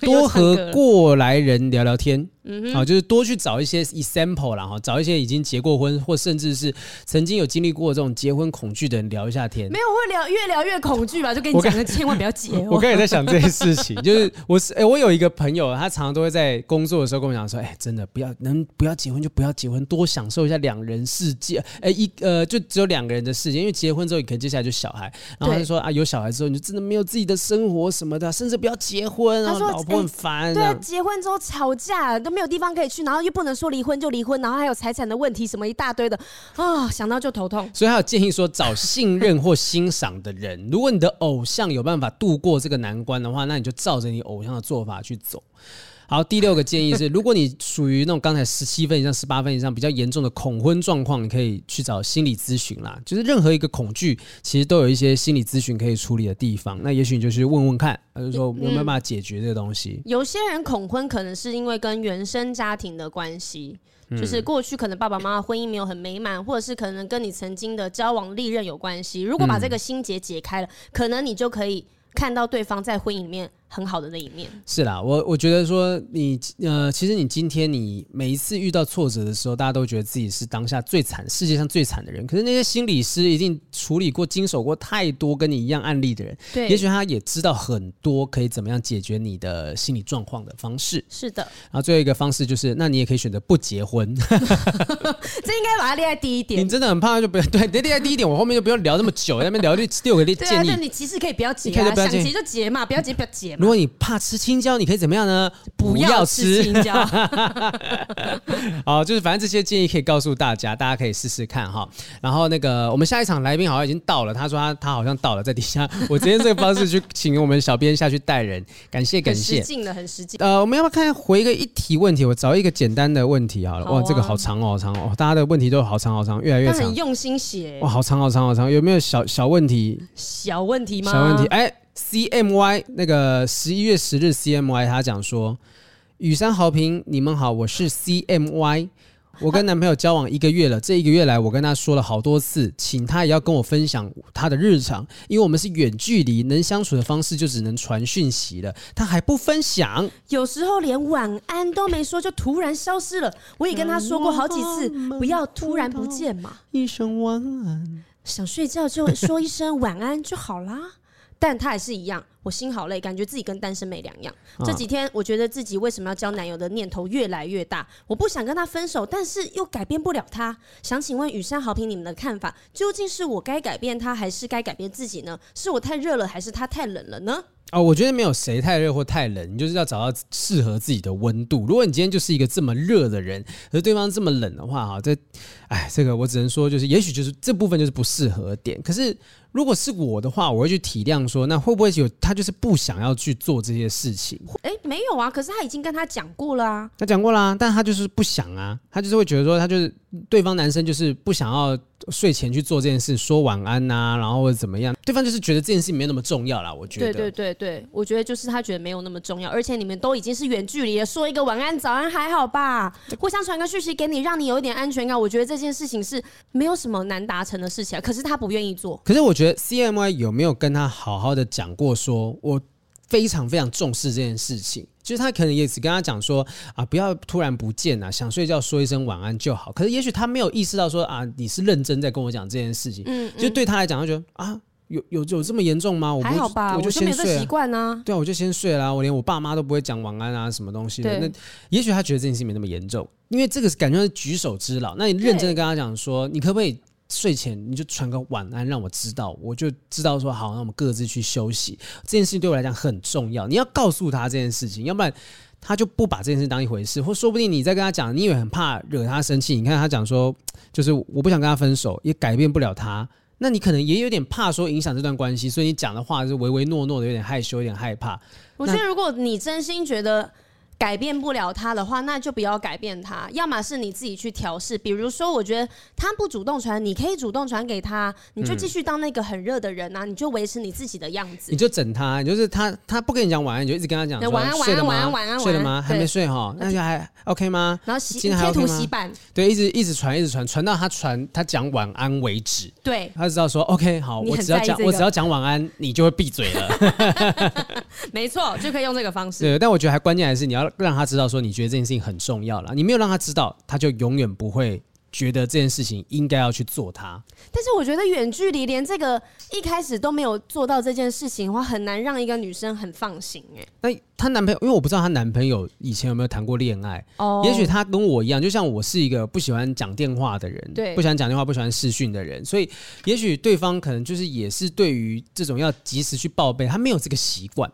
多和 过来人聊聊天。嗯，好，就是多去找一些 example 啦，哈，找一些已经结过婚，或甚至是曾经有经历过这种结婚恐惧的人聊一下天。没有，会聊越聊越恐惧吧？就跟你讲，刚千万不要结婚。我刚才也在想这件事情，就是我是哎、欸，我有一个朋友，他常常都会在工作的时候跟我讲说，哎、欸，真的不要能不要结婚就不要结婚，多享受一下两人世界。哎、欸，一呃，就只有两个人的世界，因为结婚之后，你可能接下来就小孩。然后他就说啊，有小孩之后，你就真的没有自己的生活什么的，甚至不要结婚啊，老婆很烦、欸。对，结婚之后吵架都没有地方可以去，然后。又不能说离婚就离婚，然后还有财产的问题，什么一大堆的啊、想到就头痛。所以他有建议说，找信任或欣赏的人。如果你的偶像有办法度过这个难关的话，那你就照着你偶像的做法去走。好，第六个建议是，如果你属于那种刚才十七分以上、十八分以上比较严重的恐婚状况，你可以去找心理咨询啦。就是任何一个恐惧，其实都有一些心理咨询可以处理的地方。那也许你就去问问看，就是说有没有办法解决这个东西。有些人恐婚可能是因为跟原生家庭的关系，就是过去可能爸爸妈妈婚姻没有很美满，或者是可能跟你曾经的交往历任有关系。如果把这个心结解开了，可能你就可以看到对方在婚姻里面。很好的那一面是啦，我我觉得说你呃，其实你今天你每一次遇到挫折的时候，大家都觉得自己是当下最惨、世界上最惨的人。可是那些心理师一定处理过、经手过太多跟你一样案例的人，对，也许他也知道很多可以怎么样解决你的心理状况的方式。是的，然后最后一个方式就是，那你也可以选择不结婚。这应该把它列在第一点。你真的很怕就不要对，列在第一点，我后面就不用聊那么久，在那边聊六六个建议。对啊，你其实可以不要结啊，想结就结嘛，不要结不要结。如果你怕吃青椒，你可以怎么样呢？不要吃青椒。好，就是反正这些建议可以告诉大家，大家可以试试看哈。然后那个我们下一场来宾好像已经到了，他说他他好像到了，在底下。我直接这个方式去请我们小编下去带人，感谢感谢。实境的很实际。呃，我们要不要看回一个一题问题？我找一个简单的问题好了。好啊、哇，这个好长哦，好长哦，大家的问题都好长好长，越来越长。很用心写。哇，好长好长好长，有没有小小问题？小问题吗？小问题，哎、欸。CMY 那个十一月十日，CMY 他讲说：“雨山豪平，你们好，我是 CMY，我跟男朋友交往一个月了，这一个月来我跟他说了好多次，请他也要跟我分享他的日常，因为我们是远距离，能相处的方式就只能传讯息了，他还不分享，有时候连晚安都没说就突然消失了。我也跟他说过好几次，不要突然不见嘛，一声晚安，想睡觉就说一声晚安就好啦。”但他还是一样，我心好累，感觉自己跟单身没两样。啊、这几天，我觉得自己为什么要交男友的念头越来越大。我不想跟他分手，但是又改变不了他。想请问雨山好评，你们的看法，究竟是我该改变他，还是该改变自己呢？是我太热了，还是他太冷了呢？哦，我觉得没有谁太热或太冷，你就是要找到适合自己的温度。如果你今天就是一个这么热的人，而对方这么冷的话，哈，这，哎，这个我只能说，就是也许就是这部分就是不适合点。可是。如果是我的话，我会去体谅说，那会不会有他就是不想要去做这些事情？哎，没有啊，可是他已经跟他讲过了啊，他讲过啦，但他就是不想啊，他就是会觉得说，他就是对方男生就是不想要睡前去做这件事，说晚安呐、啊，然后或者怎么样，对方就是觉得这件事没有那么重要啦。我觉得，对对对对，我觉得就是他觉得没有那么重要，而且你们都已经是远距离了，说一个晚安早安还好吧，互相传个讯息给你，让你有一点安全感，我觉得这件事情是没有什么难达成的事情啊。可是他不愿意做，可是我觉得。CMY 有没有跟他好好的讲过说，说我非常非常重视这件事情？就是他可能也只跟他讲说啊，不要突然不见啊，想睡觉说一声晚安就好。可是也许他没有意识到说啊，你是认真在跟我讲这件事情。嗯，嗯，就对他来讲，他觉得啊，有有有这么严重吗？我不还好吧，我就先睡习惯啊。对啊，我就先睡啦。我连我爸妈都不会讲晚安啊，什么东西的。那也许他觉得这件事情没那么严重，因为这个是感觉是举手之劳。那你认真的跟他讲说，你可不可以？睡前你就传个晚安，让我知道，我就知道说好，那我们各自去休息。这件事情对我来讲很重要，你要告诉他这件事情，要不然他就不把这件事当一回事，或说不定你在跟他讲，你以为很怕惹他生气。你看他讲说，就是我不想跟他分手，也改变不了他。那你可能也有点怕说影响这段关系，所以你讲的话是唯唯诺诺的，有点害羞，有点害怕。我觉得如果你真心觉得。改变不了他的话，那就不要改变他。要么是你自己去调试，比如说，我觉得他不主动传，你可以主动传给他，你就继续当那个很热的人啊，你就维持你自己的样子。你就整他，你就是他，他不跟你讲晚安，你就一直跟他讲晚安，晚安，晚安，晚安，睡了吗？还没睡哈，那就还 OK 吗？然后洗贴图洗版，对，一直一直传，一直传，传到他传他讲晚安为止。对，他知道说 OK 好，我只要讲我只要讲晚安，你就会闭嘴了。没错，就可以用这个方式。对，但我觉得还关键还是你要让他知道说你。觉得这件事情很重要了，你没有让他知道，他就永远不会觉得这件事情应该要去做它。但是我觉得远距离连这个一开始都没有做到这件事情的话，很难让一个女生很放心哎。那她男朋友，因为我不知道她男朋友以前有没有谈过恋爱哦。也许他跟我一样，就像我是一个不喜欢讲电话的人，对，不喜欢讲电话，不喜欢视讯的人，所以也许对方可能就是也是对于这种要及时去报备，他没有这个习惯。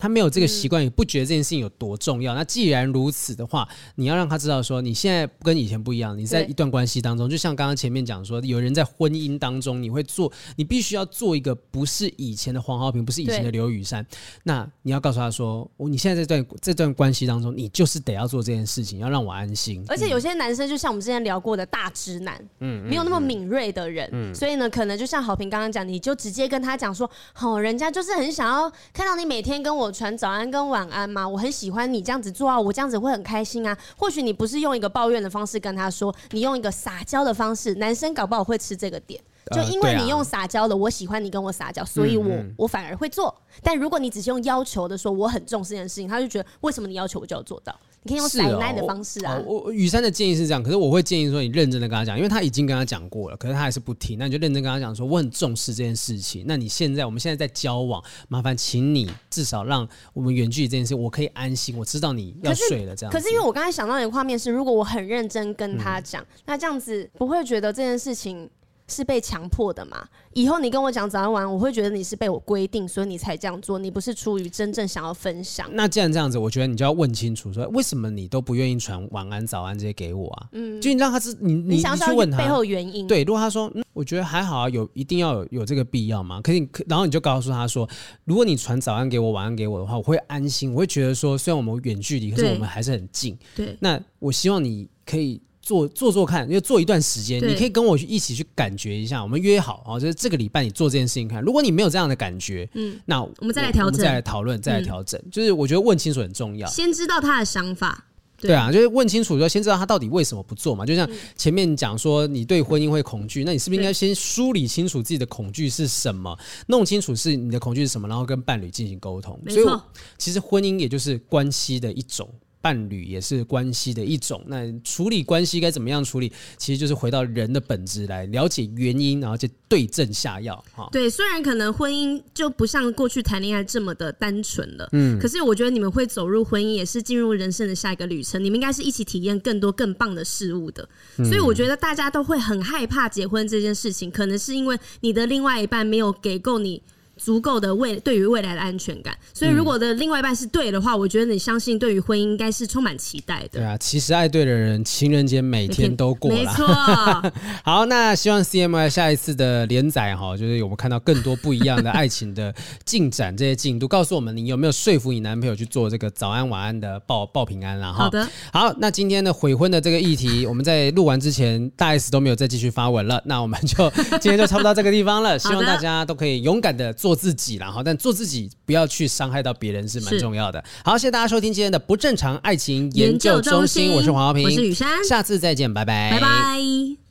他没有这个习惯，也不觉得这件事情有多重要。那既然如此的话，你要让他知道说，你现在跟以前不一样。你在一段关系当中，就像刚刚前面讲说，有人在婚姻当中，你会做，你必须要做一个不是以前的黄浩平，不是以前的刘雨珊。那你要告诉他说，我你现在这段这段关系当中，你就是得要做这件事情，要让我安心。而且有些男生就像我们之前聊过的大直男，嗯，没有那么敏锐的人，嗯，所以呢，可能就像好平刚刚讲，你就直接跟他讲说，好，人家就是很想要看到你每天跟我传早安跟晚安吗？我很喜欢你这样子做啊，我这样子会很开心啊。或许你不是用一个抱怨的方式跟他说，你用一个撒娇的方式，男生搞不好会吃这个点。就因为你用撒娇的，我喜欢你跟我撒娇，所以我我反而会做。但如果你只是用要求的说，我很重视这件事情，他就觉得为什么你要求我就要做到？你可以用奶奶的方式啊。我、哦、雨珊的建议是这样，可是我会建议说，你认真的跟他讲，因为他已经跟他讲过了，可是他还是不听，那你就认真跟他讲说，我很重视这件事情。那你现在我们现在在交往，麻烦请你至少让我们远距离这件事，我可以安心，我知道你要睡了这样。可是因为我刚才想到一个画面是，如果我很认真跟他讲，嗯、那这样子不会觉得这件事情。是被强迫的嘛？以后你跟我讲早安晚安，我会觉得你是被我规定，所以你才这样做，你不是出于真正想要分享。那既然这样子，我觉得你就要问清楚，说为什么你都不愿意传晚安、早安这些给我啊？嗯，就你让他知，你你，你想要去问他背后原因。对，如果他说，嗯，我觉得还好啊，有一定要有有这个必要吗？可以，然后你就告诉他说，如果你传早安给我、晚安给我的话，我会安心，我会觉得说，虽然我们远距离，可是我们还是很近。对，那我希望你可以。做做做看，因为做一段时间，你可以跟我去一起去感觉一下。我们约好哦，就是这个礼拜你做这件事情看。如果你没有这样的感觉，嗯，那我，我们再来调整，再来讨论，再来调整。嗯、就是我觉得问清楚很重要，先知道他的想法。对，对啊，就是问清楚，就先知道他到底为什么不做嘛。就像前面讲说，你对婚姻会恐惧，那你是不是应该先梳理清楚自己的恐惧是什么，弄清楚是你的恐惧是什么，然后跟伴侣进行沟通。所以，其实婚姻也就是关系的一种。伴侣也是关系的一种，那处理关系该怎么样处理？其实就是回到人的本质来了解原因，然后就对症下药。哈，对，虽然可能婚姻就不像过去谈恋爱这么的单纯了，嗯，可是我觉得你们会走入婚姻，也是进入人生的下一个旅程。你们应该是一起体验更多更棒的事物的，所以我觉得大家都会很害怕结婚这件事情，可能是因为你的另外一半没有给够你。足够的未对于未来的安全感，所以如果的另外一半是对的话，我觉得你相信对于婚姻应该是充满期待的。对啊，其实爱对的人，情人节每天都过了。没错。好，那希望 CMY 下一次的连载哈，就是我们看到更多不一样的爱情的进展，这些进度告诉我们，你有没有说服你男朋友去做这个早安晚安的报 报平安了哈？好的。好，那今天的悔婚的这个议题，我们在录完之前，大 S 都没有再继续发文了，那我们就今天就差不多到这个地方了。希望大家都可以勇敢的做。做自己，然后但做自己，不要去伤害到别人是蛮重要的。好，谢谢大家收听今天的不正常爱情研究中心，我是黄浩平，我是雨珊，下次再见，拜拜，拜拜。